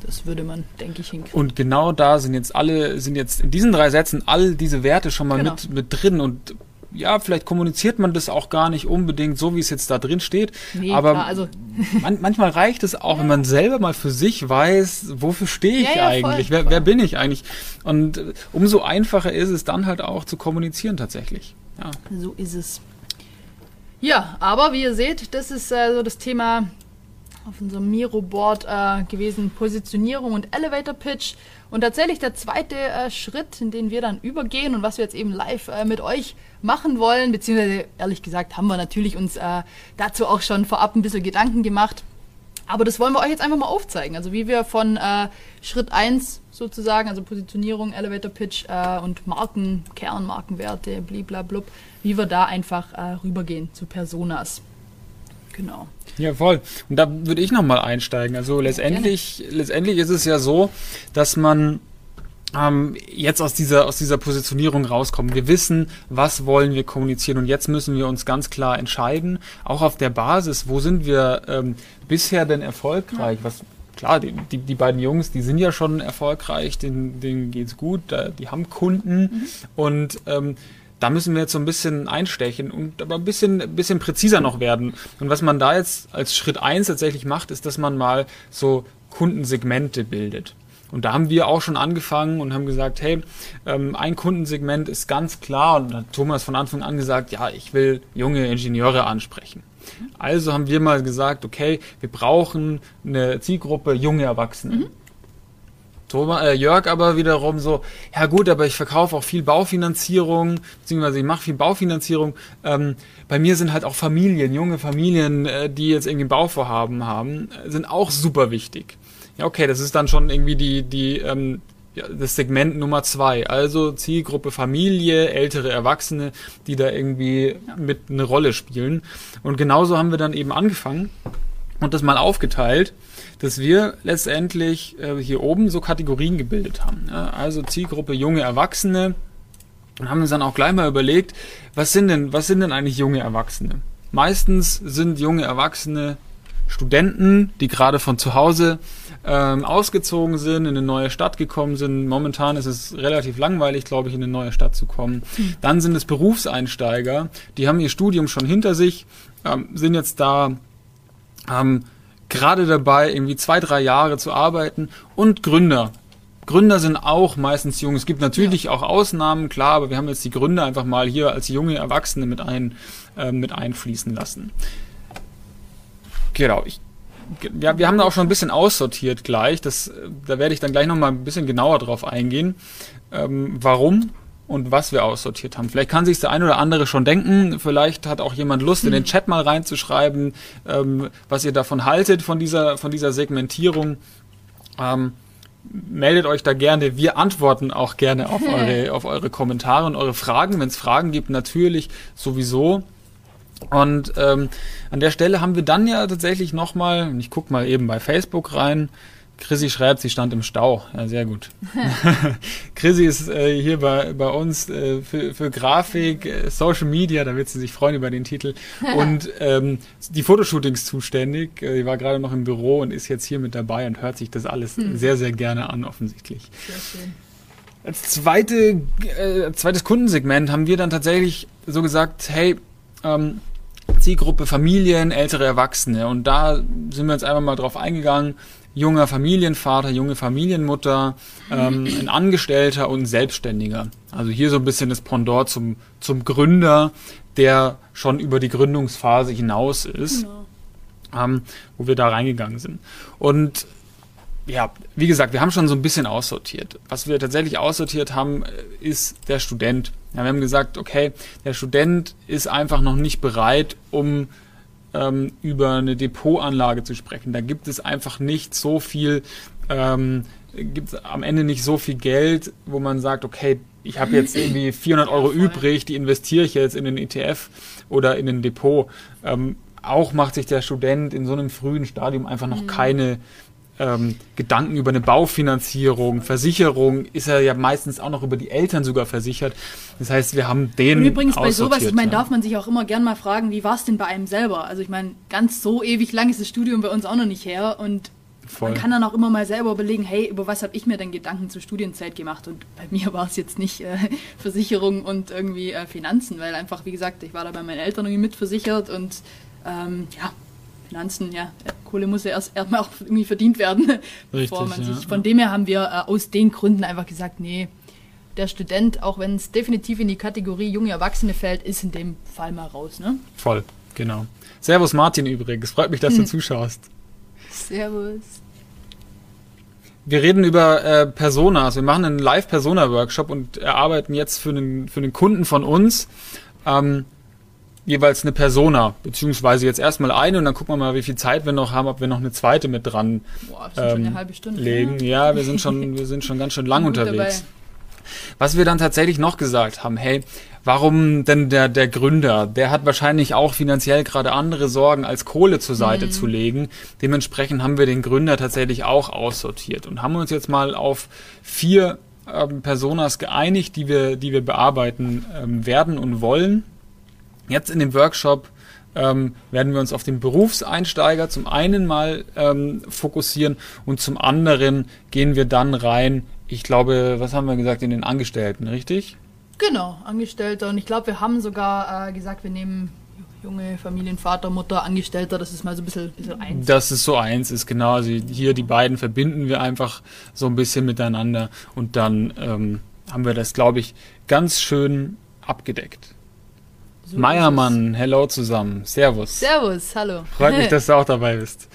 Das würde man, denke ich, hinkriegen. Und genau da sind jetzt alle, sind jetzt in diesen drei Sätzen all diese Werte schon mal genau. mit, mit drin und ja, vielleicht kommuniziert man das auch gar nicht unbedingt so, wie es jetzt da drin steht. Nee, aber klar, also man, manchmal reicht es auch, ja. wenn man selber mal für sich weiß, wofür stehe ich ja, ja, eigentlich, voll, wer, wer, bin ich eigentlich. Und äh, umso einfacher ist es dann halt auch zu kommunizieren tatsächlich. Ja. So ist es. Ja, aber wie ihr seht, das ist äh, so das Thema auf unserem Miro-Board äh, gewesen, Positionierung und Elevator Pitch. Und tatsächlich der zweite äh, Schritt, in den wir dann übergehen und was wir jetzt eben live äh, mit euch machen wollen, beziehungsweise ehrlich gesagt haben wir natürlich uns äh, dazu auch schon vorab ein bisschen Gedanken gemacht. Aber das wollen wir euch jetzt einfach mal aufzeigen. Also wie wir von äh, Schritt 1 sozusagen, also Positionierung, Elevator Pitch äh, und Marken, Kernmarkenwerte, bliblablub, wie wir da einfach rübergehen zu Personas. Genau. Ja, voll. Und da würde ich nochmal einsteigen. Also letztendlich, ja, letztendlich ist es ja so, dass man ähm, jetzt aus dieser, aus dieser Positionierung rauskommen. Wir wissen, was wollen wir kommunizieren und jetzt müssen wir uns ganz klar entscheiden, auch auf der Basis, wo sind wir ähm, bisher denn erfolgreich? Ja. Was, klar, die, die, die, beiden Jungs, die sind ja schon erfolgreich, denen, denen geht's gut, die haben Kunden mhm. und ähm, da müssen wir jetzt so ein bisschen einstechen und aber ein bisschen, ein bisschen präziser noch werden. Und was man da jetzt als Schritt eins tatsächlich macht, ist, dass man mal so Kundensegmente bildet. Und da haben wir auch schon angefangen und haben gesagt, hey, ähm, ein Kundensegment ist ganz klar und hat Thomas von Anfang an gesagt, ja, ich will junge Ingenieure ansprechen. Also haben wir mal gesagt, okay, wir brauchen eine Zielgruppe junge Erwachsene. Mhm. Thomas, äh, Jörg aber wiederum so, ja gut, aber ich verkaufe auch viel Baufinanzierung, beziehungsweise ich mache viel Baufinanzierung. Ähm, bei mir sind halt auch Familien, junge Familien, äh, die jetzt irgendwie Bauvorhaben haben, äh, sind auch super wichtig. Ja, okay, das ist dann schon irgendwie die, die, ähm, ja, das Segment Nummer zwei. Also Zielgruppe Familie, ältere Erwachsene, die da irgendwie mit eine Rolle spielen. Und genauso haben wir dann eben angefangen und das mal aufgeteilt dass wir letztendlich äh, hier oben so Kategorien gebildet haben. Ja? Also Zielgruppe junge Erwachsene und haben uns dann auch gleich mal überlegt, was sind denn, was sind denn eigentlich junge Erwachsene? Meistens sind junge Erwachsene Studenten, die gerade von zu Hause ähm, ausgezogen sind, in eine neue Stadt gekommen sind. Momentan ist es relativ langweilig, glaube ich, in eine neue Stadt zu kommen. Hm. Dann sind es Berufseinsteiger, die haben ihr Studium schon hinter sich, ähm, sind jetzt da, ähm, gerade dabei, irgendwie zwei, drei Jahre zu arbeiten und Gründer. Gründer sind auch meistens jung. Es gibt natürlich ja. auch Ausnahmen, klar, aber wir haben jetzt die Gründer einfach mal hier als junge Erwachsene mit, ein, äh, mit einfließen lassen. Genau, ich, ja, wir haben da auch schon ein bisschen aussortiert gleich. Das, da werde ich dann gleich nochmal ein bisschen genauer drauf eingehen. Ähm, warum? Und was wir aussortiert haben. Vielleicht kann sich der ein oder andere schon denken. Vielleicht hat auch jemand Lust, in den hm. Chat mal reinzuschreiben, ähm, was ihr davon haltet, von dieser, von dieser Segmentierung. Ähm, meldet euch da gerne. Wir antworten auch gerne auf eure, auf eure Kommentare und eure Fragen. Wenn es Fragen gibt, natürlich sowieso. Und ähm, an der Stelle haben wir dann ja tatsächlich nochmal, ich gucke mal eben bei Facebook rein, Chrissy schreibt, sie stand im Stau. Ja, sehr gut. Chrissy ist äh, hier bei, bei uns äh, für, für Grafik, äh, Social Media, da wird sie sich freuen über den Titel, und ähm, die Fotoshootings zuständig. Äh, sie war gerade noch im Büro und ist jetzt hier mit dabei und hört sich das alles hm. sehr, sehr gerne an, offensichtlich. Sehr schön. Als zweite, äh, zweites Kundensegment haben wir dann tatsächlich so gesagt, hey, ähm, Zielgruppe Familien, ältere Erwachsene. Und da sind wir jetzt einfach mal drauf eingegangen. Junger Familienvater, junge Familienmutter, ähm, ein Angestellter und ein Selbstständiger. Also hier so ein bisschen das Pendant zum, zum Gründer, der schon über die Gründungsphase hinaus ist, genau. ähm, wo wir da reingegangen sind. Und ja, wie gesagt, wir haben schon so ein bisschen aussortiert. Was wir tatsächlich aussortiert haben, äh, ist der Student. Ja, wir haben gesagt, okay, der Student ist einfach noch nicht bereit, um ähm, über eine Depotanlage zu sprechen. Da gibt es einfach nicht so viel, ähm, gibt es am Ende nicht so viel Geld, wo man sagt, okay, ich habe jetzt irgendwie 400 Euro übrig, die investiere ich jetzt in den ETF oder in ein Depot. Ähm, auch macht sich der Student in so einem frühen Stadium einfach noch mhm. keine ähm, Gedanken über eine Baufinanzierung, Versicherung, ist er ja meistens auch noch über die Eltern sogar versichert. Das heißt, wir haben den. Und übrigens bei sowas, ich meine, ja. darf man sich auch immer gern mal fragen, wie war es denn bei einem selber? Also ich meine, ganz so ewig lang ist das Studium bei uns auch noch nicht her und Voll. man kann dann auch immer mal selber überlegen, hey, über was habe ich mir denn Gedanken zur Studienzeit gemacht? Und bei mir war es jetzt nicht äh, Versicherung und irgendwie äh, Finanzen, weil einfach, wie gesagt, ich war da bei meinen Eltern irgendwie mitversichert und ähm, ja, Finanzen, ja, Kohle muss ja erst erstmal auch irgendwie verdient werden, Richtig, bevor man ja. sich. Von dem her haben wir äh, aus den Gründen einfach gesagt, nee, der Student, auch wenn es definitiv in die Kategorie junge Erwachsene fällt, ist in dem Fall mal raus, ne? Voll, genau. Servus Martin übrigens, freut mich, dass hm. du zuschaust. Servus. Wir reden über äh, Personas. Wir machen einen Live-Persona-Workshop und erarbeiten jetzt für einen, für einen Kunden von uns ähm, jeweils eine Persona, beziehungsweise jetzt erstmal eine und dann gucken wir mal, wie viel Zeit wir noch haben, ob wir noch eine zweite mit dran Boah, ähm, schon eine halbe Stunde legen. Ja, wir sind schon, wir sind schon ganz schön lang unterwegs. Dabei. Was wir dann tatsächlich noch gesagt haben, hey, warum denn der, der Gründer? Der hat wahrscheinlich auch finanziell gerade andere Sorgen, als Kohle zur Seite mhm. zu legen. Dementsprechend haben wir den Gründer tatsächlich auch aussortiert und haben uns jetzt mal auf vier ähm, Personas geeinigt, die wir, die wir bearbeiten ähm, werden und wollen. Jetzt in dem Workshop ähm, werden wir uns auf den Berufseinsteiger zum einen mal ähm, fokussieren und zum anderen gehen wir dann rein, ich glaube, was haben wir gesagt, in den Angestellten, richtig? Genau, Angestellter. Und ich glaube, wir haben sogar äh, gesagt, wir nehmen junge Familienvater, Mutter, Angestellter, das ist mal so ein bisschen, bisschen eins. Das ist so eins, ist genau. Also hier die beiden verbinden wir einfach so ein bisschen miteinander und dann ähm, haben wir das, glaube ich, ganz schön abgedeckt. So Meiermann, hello zusammen. Servus. Servus, hallo. Freut mich, dass du auch dabei bist.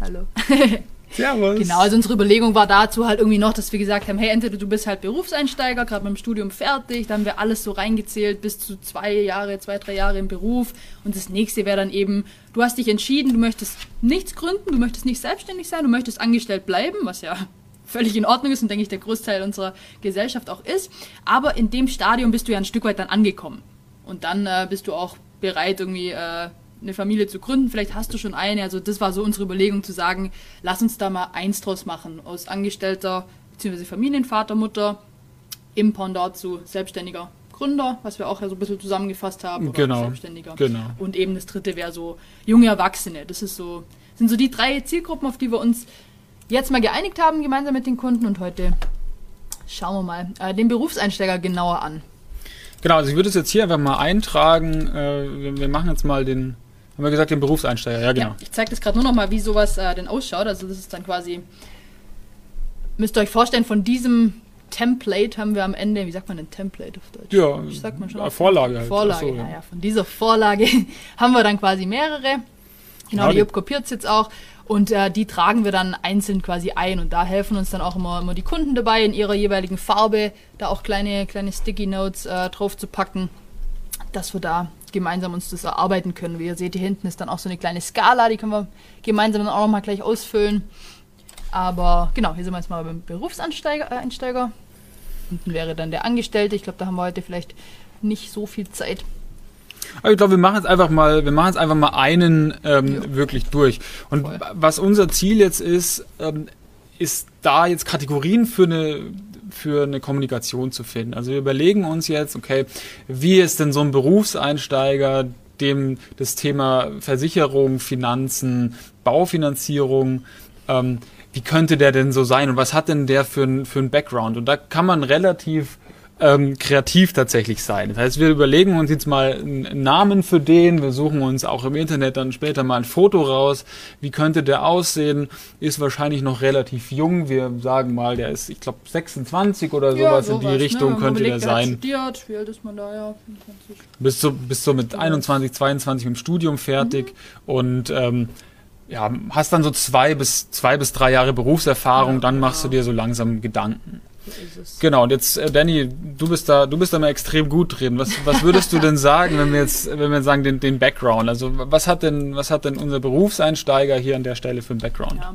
Hallo. Servus. Genau, also unsere Überlegung war dazu halt irgendwie noch, dass wir gesagt haben, hey, entweder du bist halt Berufseinsteiger, gerade mit dem Studium fertig, dann haben wir alles so reingezählt, bis zu zwei Jahre, zwei, drei Jahre im Beruf. Und das nächste wäre dann eben, du hast dich entschieden, du möchtest nichts gründen, du möchtest nicht selbstständig sein, du möchtest angestellt bleiben, was ja völlig in Ordnung ist und denke ich der Großteil unserer Gesellschaft auch ist. Aber in dem Stadium bist du ja ein Stück weit dann angekommen. Und dann äh, bist du auch bereit, irgendwie äh, eine Familie zu gründen. Vielleicht hast du schon eine. Also das war so unsere Überlegung zu sagen, lass uns da mal eins draus machen. Aus Angestellter bzw. Familienvater, Mutter im Pendant zu selbstständiger Gründer, was wir auch ja so ein bisschen zusammengefasst haben. genau. Selbstständiger. Genau. Und eben das dritte wäre so junge Erwachsene. Das ist so, sind so die drei Zielgruppen, auf die wir uns jetzt mal geeinigt haben, gemeinsam mit den Kunden. Und heute schauen wir mal äh, den Berufseinsteiger genauer an. Genau, also ich würde es jetzt hier einfach mal eintragen. Äh, wir machen jetzt mal den, haben wir gesagt, den Berufseinsteiger. Ja, genau. Ja, ich zeige das gerade nur noch mal, wie sowas äh, denn ausschaut. Also das ist dann quasi, müsst ihr euch vorstellen, von diesem Template haben wir am Ende, wie sagt man denn Template auf Deutsch? Ja, ich sag man schon Vorlage. Halt. Vorlage, so, ja. ja. Von dieser Vorlage haben wir dann quasi mehrere. Genau, ja, der Jupp kopiert es jetzt auch. Und äh, die tragen wir dann einzeln quasi ein. Und da helfen uns dann auch immer, immer die Kunden dabei, in ihrer jeweiligen Farbe da auch kleine, kleine Sticky Notes äh, drauf zu packen, dass wir da gemeinsam uns das erarbeiten können. Wie ihr seht, hier hinten ist dann auch so eine kleine Skala, die können wir gemeinsam dann auch nochmal gleich ausfüllen. Aber genau, hier sind wir jetzt mal beim Berufseinsteiger. Äh. Unten wäre dann der Angestellte. Ich glaube, da haben wir heute vielleicht nicht so viel Zeit. Aber ich glaube, wir machen jetzt einfach mal, wir machen jetzt einfach mal einen ähm, ja. wirklich durch. Und Voll. was unser Ziel jetzt ist, ähm, ist da jetzt Kategorien für eine für eine Kommunikation zu finden. Also wir überlegen uns jetzt, okay, wie ist denn so ein Berufseinsteiger, dem das Thema Versicherung, Finanzen, Baufinanzierung, ähm, wie könnte der denn so sein und was hat denn der für ein, für ein Background? Und da kann man relativ ähm, kreativ tatsächlich sein. Das heißt, wir überlegen uns jetzt mal einen Namen für den, wir suchen uns auch im Internet dann später mal ein Foto raus. Wie könnte der aussehen? Ist wahrscheinlich noch relativ jung. Wir sagen mal, der ist, ich glaube, 26 oder sowas, ja, sowas in die ne? Richtung ne? könnte der sein. Studiert, wie alt ist man da? Ja, 25. Bist du, bist du mit 21, 22 im Studium fertig mhm. und ähm, ja, hast dann so zwei bis zwei bis drei Jahre Berufserfahrung, ja, dann machst genau. du dir so langsam Gedanken genau, und jetzt, äh, Danny, du bist da, du bist da mal extrem gut drin. Was, was würdest du denn sagen, wenn wir jetzt, wenn wir sagen, den, den Background? Also was hat denn, was hat denn unser Berufseinsteiger hier an der Stelle für einen Background? Ja.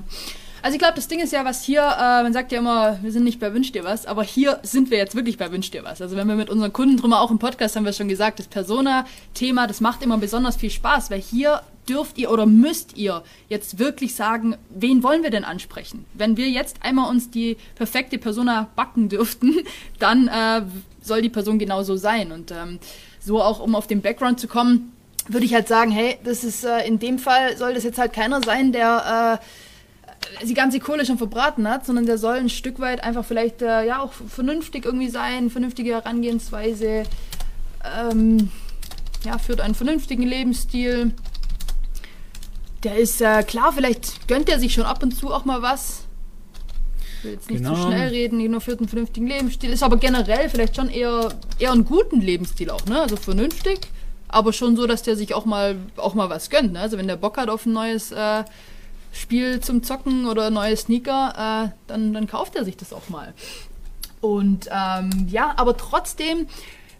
Also ich glaube, das Ding ist ja, was hier, äh, man sagt ja immer, wir sind nicht bei Wünsch dir was, aber hier sind wir jetzt wirklich bei Wünsch dir was. Also wenn wir mit unseren Kunden drüber auch im Podcast haben wir schon gesagt, das Persona-Thema, das macht immer besonders viel Spaß, weil hier dürft ihr oder müsst ihr jetzt wirklich sagen, wen wollen wir denn ansprechen? Wenn wir jetzt einmal uns die perfekte Persona backen dürften, dann äh, soll die Person genauso sein. Und ähm, so auch, um auf den Background zu kommen, würde ich halt sagen, hey, das ist äh, in dem Fall soll das jetzt halt keiner sein, der äh, die ganze Kohle schon verbraten hat, sondern der soll ein Stück weit einfach vielleicht äh, ja auch vernünftig irgendwie sein, vernünftige Herangehensweise, ähm, ja, führt einen vernünftigen Lebensstil, der ist äh, klar, vielleicht gönnt er sich schon ab und zu auch mal was. Ich will jetzt nicht genau. zu schnell reden, nur für einen vernünftigen Lebensstil. Ist aber generell vielleicht schon eher, eher einen guten Lebensstil auch, ne? Also vernünftig, aber schon so, dass der sich auch mal, auch mal was gönnt. Ne? Also wenn der Bock hat auf ein neues äh, Spiel zum Zocken oder neue Sneaker, äh, dann, dann kauft er sich das auch mal. Und ähm, ja, aber trotzdem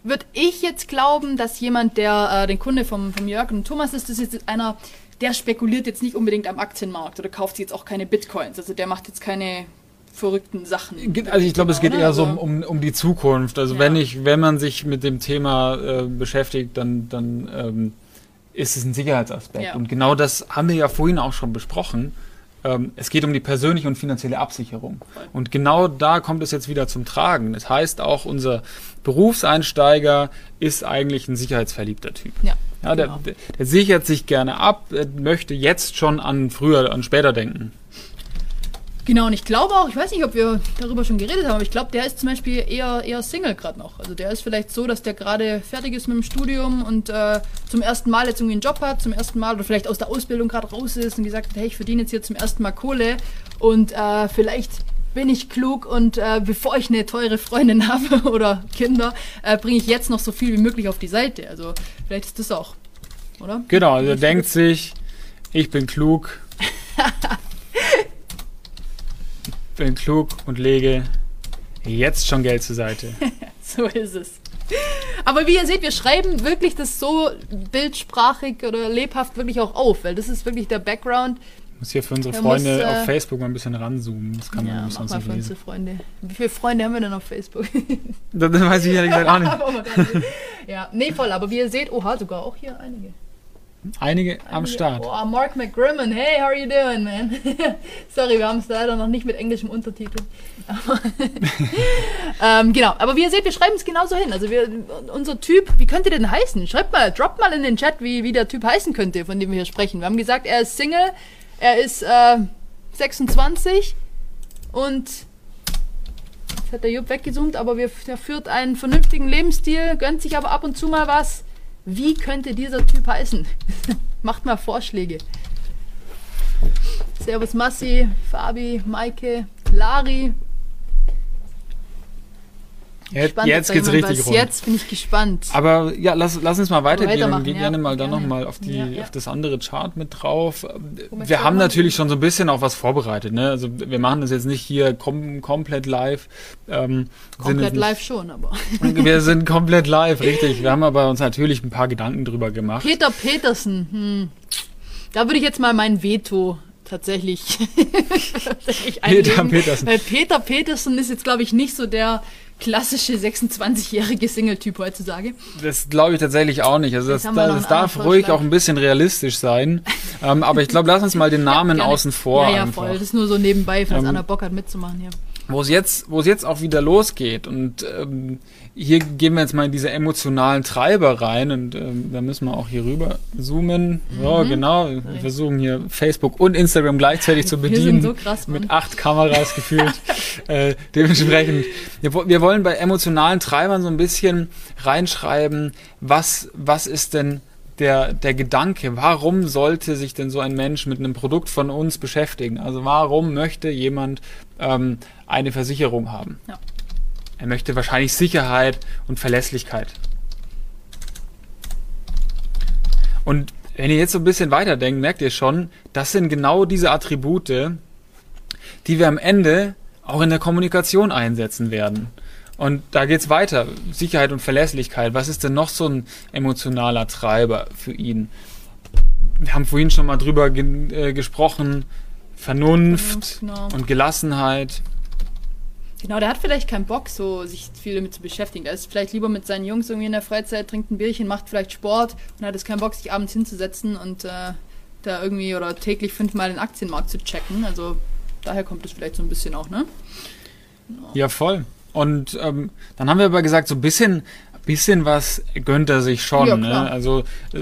würde ich jetzt glauben, dass jemand, der äh, den Kunde vom, vom Jörg und Thomas ist, das ist jetzt einer, der spekuliert jetzt nicht unbedingt am Aktienmarkt oder kauft jetzt auch keine Bitcoins. Also der macht jetzt keine verrückten Sachen. Also ich glaube, es geht eher so also um, um die Zukunft. Also ja. wenn ich, wenn man sich mit dem Thema äh, beschäftigt, dann, dann ähm, ist es ein Sicherheitsaspekt. Ja. Und genau das haben wir ja vorhin auch schon besprochen. Ähm, es geht um die persönliche und finanzielle Absicherung. Und genau da kommt es jetzt wieder zum Tragen. Das heißt auch, unser Berufseinsteiger ist eigentlich ein sicherheitsverliebter Typ. Ja. Ja, der, genau. der, der sichert sich gerne ab, möchte jetzt schon an früher, an später denken. Genau, und ich glaube auch, ich weiß nicht, ob wir darüber schon geredet haben, aber ich glaube, der ist zum Beispiel eher, eher Single gerade noch. Also der ist vielleicht so, dass der gerade fertig ist mit dem Studium und äh, zum ersten Mal jetzt irgendwie einen Job hat, zum ersten Mal oder vielleicht aus der Ausbildung gerade raus ist und gesagt hat, hey, ich verdiene jetzt hier zum ersten Mal Kohle und äh, vielleicht bin ich klug und äh, bevor ich eine teure Freundin habe oder Kinder, äh, bringe ich jetzt noch so viel wie möglich auf die Seite. Also vielleicht ist das auch, oder? Genau, also denkt sich, ich bin klug. bin klug und lege jetzt schon Geld zur Seite. so ist es. Aber wie ihr seht, wir schreiben wirklich das so bildsprachig oder lebhaft wirklich auch auf, weil das ist wirklich der Background. Ich muss hier für unsere Freunde muss, äh, auf Facebook mal ein bisschen ranzoomen. Das kann ja, man sonst nicht lesen. Freunde. Wie viele Freunde haben wir denn auf Facebook? das weiß ich ehrlich gesagt auch nicht. ja, nee, voll. Aber wie ihr seht, oha, sogar auch hier einige. Einige am Start. Oh, Mark McGrimmon, hey, how are you doing, man? Sorry, wir haben es leider noch nicht mit englischem Untertitel. ähm, genau, aber wie ihr seht, wir schreiben es genauso hin. Also wir, unser Typ, wie könnte der denn heißen? Schreibt mal, droppt mal in den Chat, wie, wie der Typ heißen könnte, von dem wir hier sprechen. Wir haben gesagt, er ist Single, er ist äh, 26 und jetzt hat der Jupp weggezoomt, aber wir, der führt einen vernünftigen Lebensstil, gönnt sich aber ab und zu mal was wie könnte dieser Typ heißen? Macht mal Vorschläge. Servus Massi, Fabi, Maike, Lari. Jetzt, jetzt geht's richtig rund. Jetzt bin ich gespannt. Aber ja, lass, lass uns mal weitergehen und gehen ja. gerne mal dann nochmal auf, ja, ja. auf das andere Chart mit drauf. Wir haben natürlich schon so ein bisschen auch was vorbereitet. Ne? Also wir machen das jetzt nicht hier kom komplett live. Ähm, komplett live schon, aber. wir sind komplett live, richtig. Wir haben aber uns natürlich ein paar Gedanken drüber gemacht. Peter Petersen, hm. da würde ich jetzt mal mein Veto tatsächlich, tatsächlich Peter Petersen. Weil Peter Petersen ist jetzt, glaube ich, nicht so der klassische 26-jährige Single-Typ heutzutage. Das glaube ich tatsächlich auch nicht. Also das, das einen darf ruhig auch ein bisschen realistisch sein. ähm, aber ich glaube, lass uns mal den Namen gerne. außen vor. ja, ja, einfach. voll. Das ist nur so nebenbei, falls Ähm, einer Bock hat mitzumachen hier. Wo es jetzt, wo es jetzt auch wieder losgeht. Und ähm, hier gehen wir jetzt mal in diese emotionalen Treiber rein und ähm, da müssen wir auch hier rüber zoomen. So, Mhm. genau. Wir versuchen hier Facebook und Instagram gleichzeitig zu bedienen. so krass, mit acht Kameras gefühlt. äh, dementsprechend, wir, wir wollen bei emotionalen Treibern so ein bisschen reinschreiben, was, was ist denn der, der Gedanke, warum sollte sich denn so ein Mensch mit einem Produkt von uns beschäftigen? Also warum möchte jemand ähm, eine Versicherung haben? Ja. Er möchte wahrscheinlich Sicherheit und Verlässlichkeit. Und wenn ihr jetzt so ein bisschen weiterdenkt, merkt ihr schon, das sind genau diese Attribute, die wir am Ende auch in der Kommunikation einsetzen werden. Und da geht's weiter. Sicherheit und Verlässlichkeit. Was ist denn noch so ein emotionaler Treiber für ihn? Wir haben vorhin schon mal drüber ge äh, gesprochen. Vernunft Genau. und Gelassenheit. Genau, der hat vielleicht keinen Bock, so sich viel damit zu beschäftigen. Er ist vielleicht lieber mit seinen Jungs irgendwie in der Freizeit, trinkt ein Bierchen, macht vielleicht Sport und hat jetzt keinen Bock, sich abends hinzusetzen und äh, da irgendwie oder täglich fünfmal den Aktienmarkt zu checken. Also daher kommt es vielleicht so ein bisschen auch, ne? Ja, voll. Und ähm, dann haben wir aber gesagt, so ein bisschen, bisschen was gönnt er sich schon. Ja, ne? Also äh,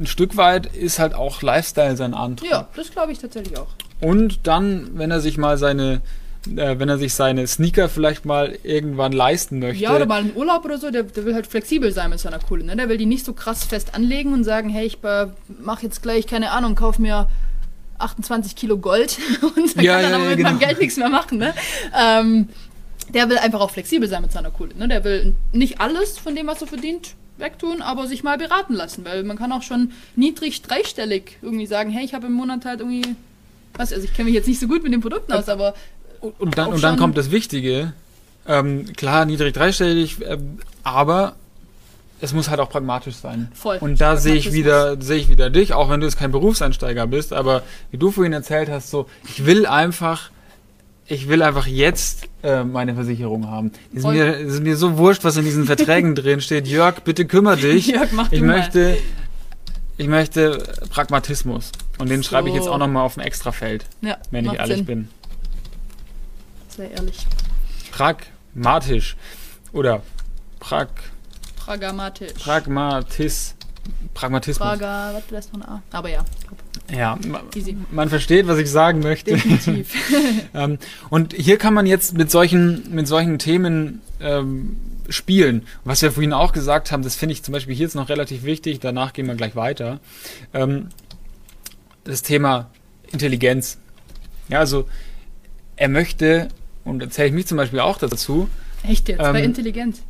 ein Stück weit ist halt auch Lifestyle sein Antrieb. Ja, das glaube ich tatsächlich auch. Und dann, wenn er sich mal seine, äh, wenn er sich seine Sneaker vielleicht mal irgendwann leisten möchte. Ja, oder mal einen Urlaub oder so, der, der will halt flexibel sein mit seiner Kohle. Ne? Der will die nicht so krass fest anlegen und sagen, hey, ich äh, mach jetzt gleich, keine Ahnung, kauf mir 28 Kilo Gold und dann Ja, kann dann ja, aber ja, mit genau. meinem Geld nichts mehr machen. Ne? Ähm, der will einfach auch flexibel sein mit seiner Kohle. Ne? Der will nicht alles von dem, was er verdient, wegtun, aber sich mal beraten lassen, weil man kann auch schon niedrig dreistellig irgendwie sagen, hey, ich habe im Monat halt irgendwie, was, also ich kenne mich jetzt nicht so gut mit den Produkten aus, aber Und, dann, und dann kommt das Wichtige. Ähm, klar, niedrig dreistellig, ähm, aber es muss halt auch pragmatisch sein. voll. Und da sehe ich wieder, sehe ich wieder dich, auch wenn du jetzt kein Berufseinsteiger bist, aber wie du vorhin erzählt hast, so, ich will einfach, ich will einfach jetzt äh, meine Versicherung haben. Es ist Voll. mir, ist mir so wurscht, was in diesen Verträgen drin steht. Jörg, bitte kümmere dich. Jörg, mach ich du mal. möchte, ich möchte Pragmatismus. Und den schreibe ich jetzt So. auch nochmal auf ein Extrafeld, Ja, wenn ich ehrlich Sinn. bin. Sehr ehrlich. Pragmatisch. Oder prag, Pragmatisch. Pragmatis, Pragmatismus. Praga, was lässt ein A. Aber ja, Ja, ma- easy. man versteht, was ich sagen möchte. Definitiv. Ähm, und hier kann man jetzt mit solchen, mit solchen Themen ähm, spielen. Was wir vorhin auch gesagt haben, das finde ich zum Beispiel hier jetzt noch relativ wichtig, danach gehen wir gleich weiter. Ähm, das Thema Intelligenz. Ja, also er möchte, und da zähle ich mich zum Beispiel auch dazu, Echt jetzt? Bei Ähm, intelligent.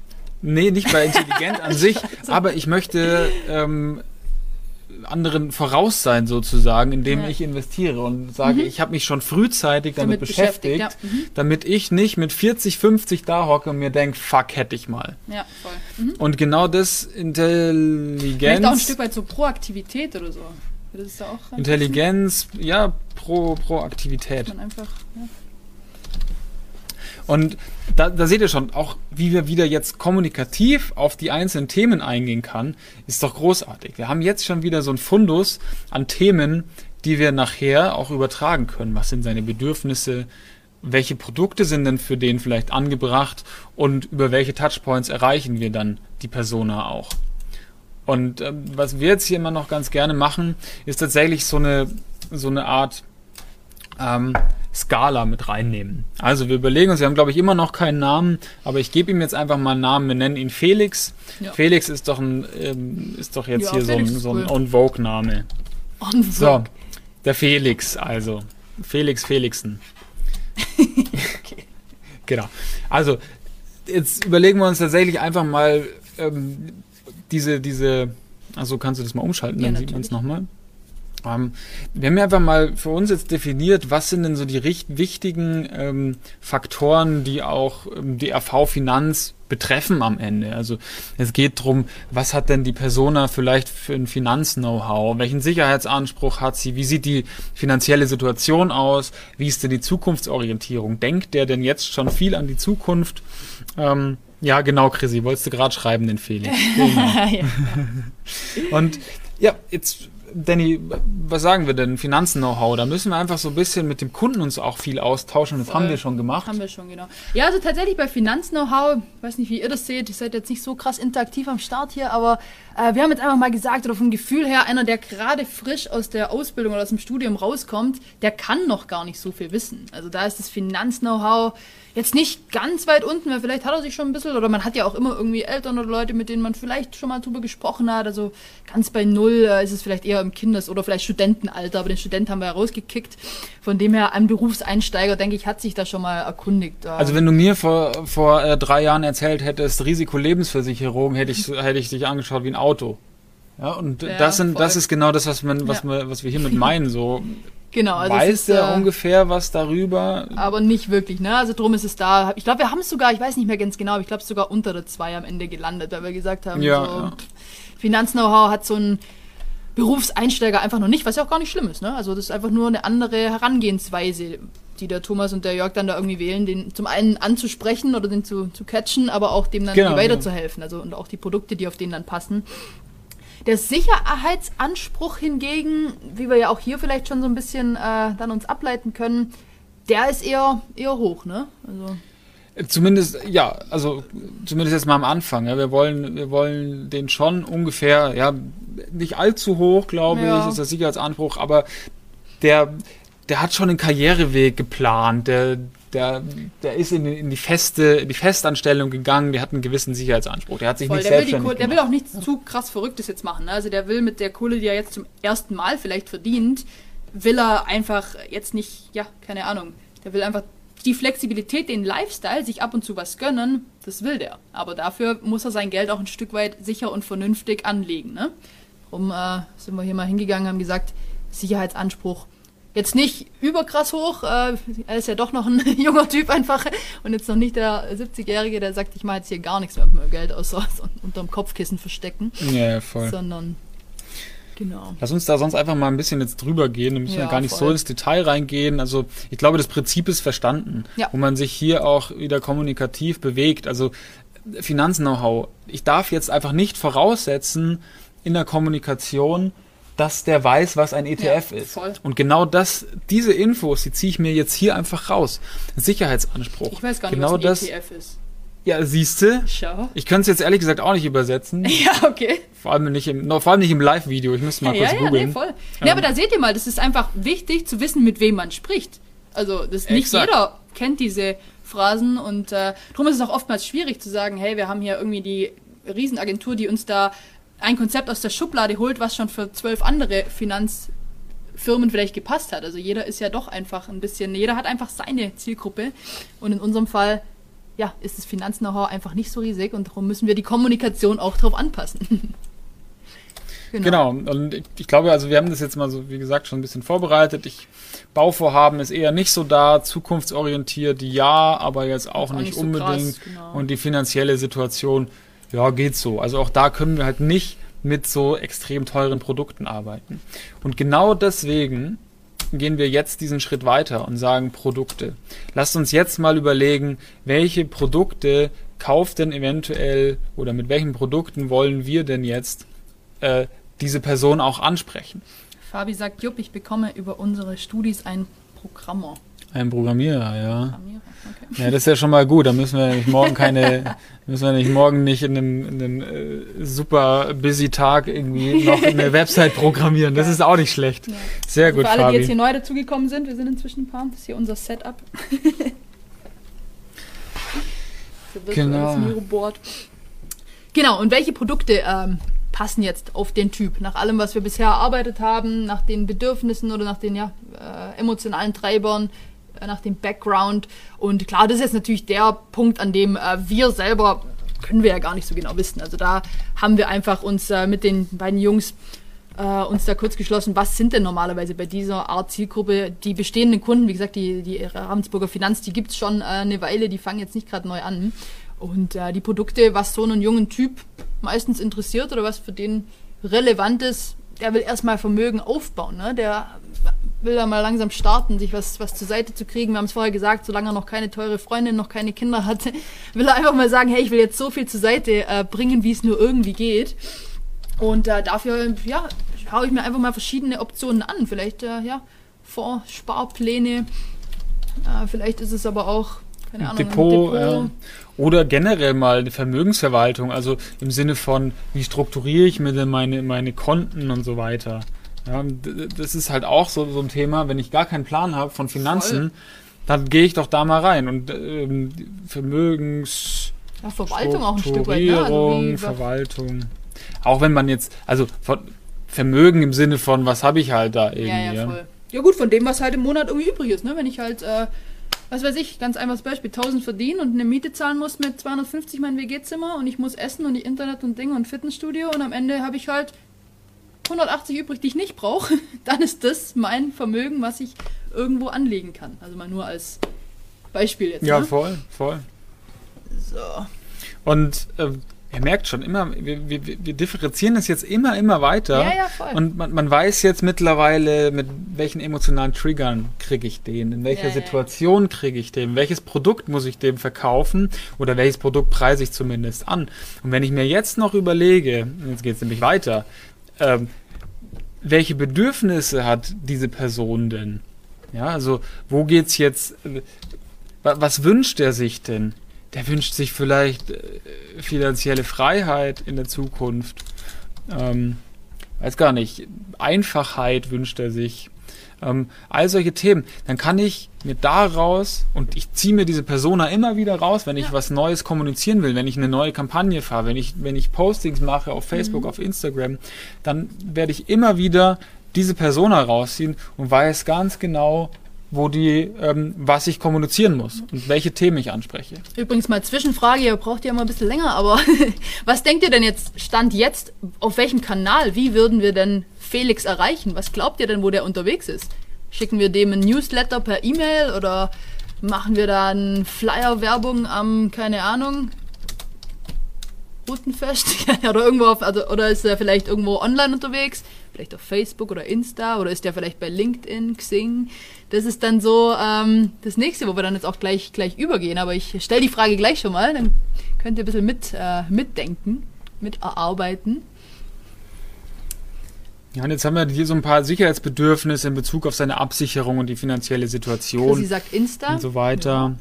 Nee, nicht bei intelligent an sich, aber ich möchte ähm, anderen voraus sein sozusagen, indem Ja. ich investiere und sage, ich habe mich schon frühzeitig damit, beschäftigt, Ja, mhm. damit ich nicht mit 40, 50 da hocke und mir denke, fuck, hätte ich mal. ja voll. Mhm. Und genau das Vielleicht auch ein Intelligenz, Stück weit so Proaktivität oder so. Das ist da auch Intelligenz, ja, pro, Proaktivität. man einfach. Ja. Und da, da seht ihr schon, auch wie wir wieder jetzt kommunikativ auf die einzelnen Themen eingehen kann, ist doch großartig. Wir haben jetzt schon wieder so ein Fundus an Themen, die wir nachher auch übertragen können. Was sind seine Bedürfnisse? Welche Produkte sind denn für den vielleicht angebracht? Und über welche Touchpoints erreichen wir dann die Persona auch? Und ähm, was wir jetzt hier immer noch ganz gerne machen, ist tatsächlich so eine, so eine Art ähm, Skala mit reinnehmen. Also wir überlegen uns, wir haben glaube ich immer noch keinen Namen, aber ich gebe ihm jetzt einfach mal einen Namen, wir nennen ihn Felix. Ja. Felix ist doch ein, ähm, ist doch jetzt Ja, hier so ein, Felix so ein cool. On Vogue Name. On So, der Felix also. Felix Felixen. Genau. Also, jetzt überlegen wir uns tatsächlich einfach mal ähm, diese, diese, also kannst du das mal umschalten, Ja, dann sieht man es natürlich. nochmal. Ähm, wir haben ja einfach mal für uns jetzt definiert, was sind denn so die richt wichtigen ähm, Faktoren, die auch ähm, die RV Finanz betreffen am Ende. Also es geht drum, was hat denn die Persona vielleicht für ein Finanz-Know-how? Welchen Sicherheitsanspruch hat sie? Wie sieht die finanzielle Situation aus? Wie ist denn die Zukunftsorientierung? Denkt der denn jetzt schon viel an die Zukunft? Ähm, ja, genau, Chrissy, wolltest du gerade schreiben, den Felix. Genau. Und ja, jetzt Danny, was sagen wir denn? Finanzen-Know-how. Da müssen wir einfach so ein bisschen mit dem Kunden uns auch viel austauschen. Das Voll. haben wir schon gemacht. Haben wir schon, genau. Ja, also tatsächlich bei Finanz-Know-how, weiß nicht, wie ihr das seht, ihr seid jetzt nicht so krass interaktiv am Start hier, aber äh, wir haben jetzt einfach mal gesagt, oder vom Gefühl her, einer, der gerade frisch aus der Ausbildung oder aus dem Studium rauskommt, der kann noch gar nicht so viel wissen. Also da ist das Finanz-Know-how jetzt nicht ganz weit unten, weil vielleicht hat er sich schon ein bisschen, oder man hat ja auch immer irgendwie Eltern oder Leute, mit denen man vielleicht schon mal drüber gesprochen hat. Also ganz bei Null äh, ist es vielleicht eher im Kindes- oder vielleicht Studentenalter, aber den Studenten haben wir ja rausgekickt. Von dem her, ein Berufseinsteiger, denke ich, hat sich da schon mal erkundigt. Also wenn du mir vor, vor äh, drei Jahren erzählt hättest, Risikolebensversicherung, hätte ich, hätte ich dich angeschaut wie ein Auto. Ja, und ja, das sind, das ist genau das, was man, was ja. wir, was wir hiermit meinen. So, Genau, also weiß ist, der äh, ungefähr was darüber? Aber nicht wirklich, ne? Also drum ist es da. Ich glaube, wir haben es sogar, ich weiß nicht mehr ganz genau, ich glaube es sogar unter der 2 am Ende gelandet, weil wir gesagt haben, ja, so, ja. Finanz-Know-how hat so ein Berufseinsteiger einfach noch nicht, was ja auch gar nicht schlimm ist, ne? Also das ist einfach nur eine andere Herangehensweise, die der Thomas und der Jörg dann da irgendwie wählen, den zum einen anzusprechen oder den zu, zu catchen, aber auch dem dann genau, weiterzuhelfen. Also und auch die Produkte, die auf den dann passen. Der Sicherheitsanspruch hingegen, wie wir ja auch hier vielleicht schon so ein bisschen äh, dann uns ableiten können, der ist eher, eher hoch, ne? Also. Zumindest, ja, also zumindest jetzt mal am Anfang. Ja, wir wollen, wir wollen den schon ungefähr, ja, nicht allzu hoch, glaube ja. ich, ist der Sicherheitsanspruch, aber der, der hat schon einen Karriereweg geplant. Der, der, der ist in die, in die feste, in die Festanstellung gegangen, der hat einen gewissen Sicherheitsanspruch. Der hat sich Voll, nicht der selbstständig will die, Der will auch nichts zu krass Verrücktes jetzt machen. Ne? Also der will mit der Kohle, die er jetzt zum ersten Mal vielleicht verdient, will er einfach jetzt nicht, ja, keine Ahnung. Der will einfach die Flexibilität, den Lifestyle, sich ab und zu was gönnen, das will der. Aber dafür muss er sein Geld auch ein Stück weit sicher und vernünftig anlegen. Ne? Darum äh, sind wir hier mal hingegangen, haben gesagt, Sicherheitsanspruch jetzt nicht überkrass hoch. Äh, er ist ja doch noch ein junger Typ einfach und jetzt noch nicht der 70-Jährige, der sagt, ich mache jetzt hier gar nichts mehr mit meinem Geld, außer so unterm Kopfkissen verstecken. Ja, voll. Sondern Genau. Lass uns da sonst einfach mal ein bisschen jetzt drüber gehen. Da müssen ja, wir gar nicht voll. so ins Detail reingehen. Also ich glaube, das Prinzip ist verstanden, ja. wo man sich hier auch wieder kommunikativ bewegt. Also Finanzen-Know-how. Ich darf jetzt einfach nicht voraussetzen in der Kommunikation, dass der weiß, was ein ETF ja, ist. Voll. Und genau das, diese Infos, die ziehe ich mir jetzt hier einfach raus. Sicherheitsanspruch. Ich weiß gar nicht, genau was ein das, ETF ist. Ja, siehste. Schau. Ich könnte es jetzt ehrlich gesagt auch nicht übersetzen. Ja, okay. Vor allem nicht im, vor allem nicht im Live-Video. Ich müsste mal ja, kurz ja, googeln. Nee, voll. Ähm. Nee, aber da seht ihr mal, das ist einfach wichtig zu wissen, mit wem man spricht. Also, das nicht Exakt. jeder kennt diese Phrasen und äh, darum ist es auch oftmals schwierig zu sagen, hey, wir haben hier irgendwie die Riesenagentur, die uns da ein Konzept aus der Schublade holt, was schon für zwölf andere Finanzfirmen vielleicht gepasst hat. Also jeder ist ja doch einfach ein bisschen, jeder hat einfach seine Zielgruppe. Und in unserem Fall, ja, ist das Finanz-Know-how einfach nicht so riesig und darum müssen wir die Kommunikation auch darauf anpassen. Genau. genau. Und ich, ich, glaube, also wir haben das jetzt mal so, wie gesagt, schon ein bisschen vorbereitet. Ich, Bauvorhaben ist eher nicht so da, zukunftsorientiert, ja, aber jetzt auch, auch nicht, nicht so unbedingt. Krass, genau. Und die finanzielle Situation ja, geht so. Also auch da können wir halt nicht mit so extrem teuren Produkten arbeiten. Und genau deswegen gehen wir jetzt diesen Schritt weiter und sagen Produkte. Lasst uns jetzt mal überlegen, welche Produkte kauft denn eventuell oder mit welchen Produkten wollen wir denn jetzt äh, diese Person auch ansprechen. Fabi sagt, Jupp, ich bekomme über unsere Studis ein Programmer. Ein Programmierer, ja. Programmierer, okay. Ja, das ist ja schon mal gut. Da müssen wir nicht morgen keine, müssen wir nicht morgen nicht in einem, in einem äh, super busy Tag irgendwie noch eine Website programmieren. Das ist auch nicht schlecht. Ja. Sehr also gut, Für alle, Fabi. die jetzt hier neu dazugekommen sind, wir sind inzwischen ein paar. Das ist hier unser Setup. genau. Genau, und welche Produkte ähm, passen jetzt auf den Typ? Nach allem, was wir bisher erarbeitet haben, nach den Bedürfnissen oder nach den ja, äh, emotionalen Treibern, nach dem Background. Und klar, das ist jetzt natürlich der Punkt, an dem äh, wir selber können wir ja gar nicht so genau wissen. Also da haben wir einfach uns äh, mit den beiden Jungs äh, uns da kurz geschlossen, was sind denn normalerweise bei dieser Art Zielgruppe die bestehenden Kunden, wie gesagt, die, die Ravensburger Finanz, die gibt es schon äh, eine Weile, die fangen jetzt nicht gerade neu an. Und äh, die Produkte, was so einen jungen Typ meistens interessiert oder was für den relevant ist, der will erstmal Vermögen aufbauen. Ne? Der will da mal langsam starten, sich was, was zur Seite zu kriegen. Wir haben es vorher gesagt, solange er noch keine teure Freundin, noch keine Kinder hatte, will er einfach mal sagen, hey, ich will jetzt so viel zur Seite äh, bringen, wie es nur irgendwie geht. Und äh, dafür, ja, schaue ich mir einfach mal verschiedene Optionen an. Vielleicht, äh, ja, Fonds, Sparpläne. Äh, vielleicht ist es aber auch, keine Ahnung, Depot. Depot. Ja. Oder generell mal eine Vermögensverwaltung, also im Sinne von, wie strukturiere ich mir denn meine, meine Konten und so weiter. Ja, das ist halt auch so, so ein Thema, wenn ich gar keinen Plan habe von Finanzen, Voll. dann gehe ich doch da mal rein. Und ähm, Vermögens... Ja, Verwaltung auch ein Stück weit. Ne? Also Verwaltung. Auch wenn man jetzt, also Vermögen im Sinne von, was habe ich halt da irgendwie. Ja, ja, voll. Ja gut, von dem, was halt im Monat irgendwie übrig ist. Ne? Wenn ich halt, äh, was weiß ich, ganz einfaches Beispiel, 1000 verdienen und eine Miete zahlen muss mit 250 mein WG-Zimmer und ich muss essen und die Internet und Dinge und Fitnessstudio und am Ende habe ich halt 180 übrig, die ich nicht brauche, dann ist das mein Vermögen, was ich irgendwo anlegen kann. Also mal nur als Beispiel jetzt. Ja, ne? voll, voll. So. Und äh, ihr merkt schon, immer, wir, wir, wir differenzieren das jetzt immer, immer weiter. Ja, ja, voll. Und man, man weiß jetzt mittlerweile, mit welchen emotionalen Triggern kriege ich den, in welcher ja, Situation kriege ich den, welches Produkt muss ich dem verkaufen oder welches Produkt preise ich zumindest an. Und wenn ich mir jetzt noch überlege, jetzt geht es nämlich weiter, ähm, welche Bedürfnisse hat diese Person denn? Ja, also wo geht's jetzt? Äh, was wünscht er sich denn? Der wünscht sich vielleicht äh, finanzielle Freiheit in der Zukunft. Ähm, weiß gar nicht. Einfachheit wünscht er sich ähm, all solche Themen, dann kann ich mir daraus, und ich ziehe mir diese Persona immer wieder raus, wenn ich ja. was Neues kommunizieren will, wenn ich eine neue Kampagne fahre, wenn ich, wenn ich Postings mache auf Facebook, mhm. auf Instagram, dann werde ich immer wieder diese Persona rausziehen und weiß ganz genau, wo die, ähm, was ich kommunizieren muss und welche Themen ich anspreche. Übrigens mal Zwischenfrage, ihr braucht ja immer ein bisschen länger, aber was denkt ihr denn jetzt, Stand jetzt, auf welchem Kanal, wie würden wir denn Felix erreichen? Was glaubt ihr denn, wo der unterwegs ist? Schicken wir dem ein Newsletter per E-Mail oder machen wir da eine Flyer-Werbung am, keine Ahnung, Routenfest? oder irgendwo auf, also, oder ist er vielleicht irgendwo online unterwegs? Vielleicht auf Facebook oder Insta oder ist der vielleicht bei LinkedIn, Xing? Das ist dann so ähm, das nächste, wo wir dann jetzt auch gleich, gleich übergehen. Aber ich stelle die Frage gleich schon mal, dann könnt ihr ein bisschen mit, äh, mitdenken, miterarbeiten. Ja, und jetzt haben wir hier so ein paar Sicherheitsbedürfnisse in Bezug auf seine Absicherung und die finanzielle Situation. Sie sagt Insta. Und so weiter. Ja.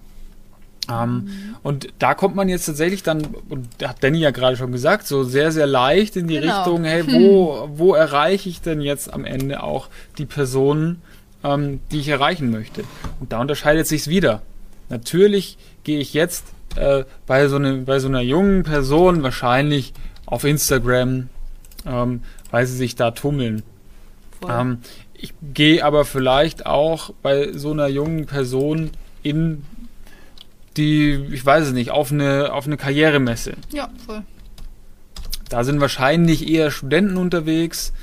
Ähm, mhm. Und da kommt man jetzt tatsächlich dann, und da hat Danny ja gerade schon gesagt, so sehr, sehr leicht in die genau. Richtung, hey, wo, wo erreiche ich denn jetzt am Ende auch die Personen, ähm, die ich erreichen möchte? Und da unterscheidet sich's wieder. Natürlich gehe ich jetzt äh, bei, so ne, bei so einer jungen Person wahrscheinlich auf Instagram, ähm, weil sie sich da tummeln. Ähm, ich gehe aber vielleicht auch bei so einer jungen Person in die, ich weiß es nicht, auf eine, auf eine Karrieremesse. Ja, voll. Da sind wahrscheinlich eher Studenten unterwegs.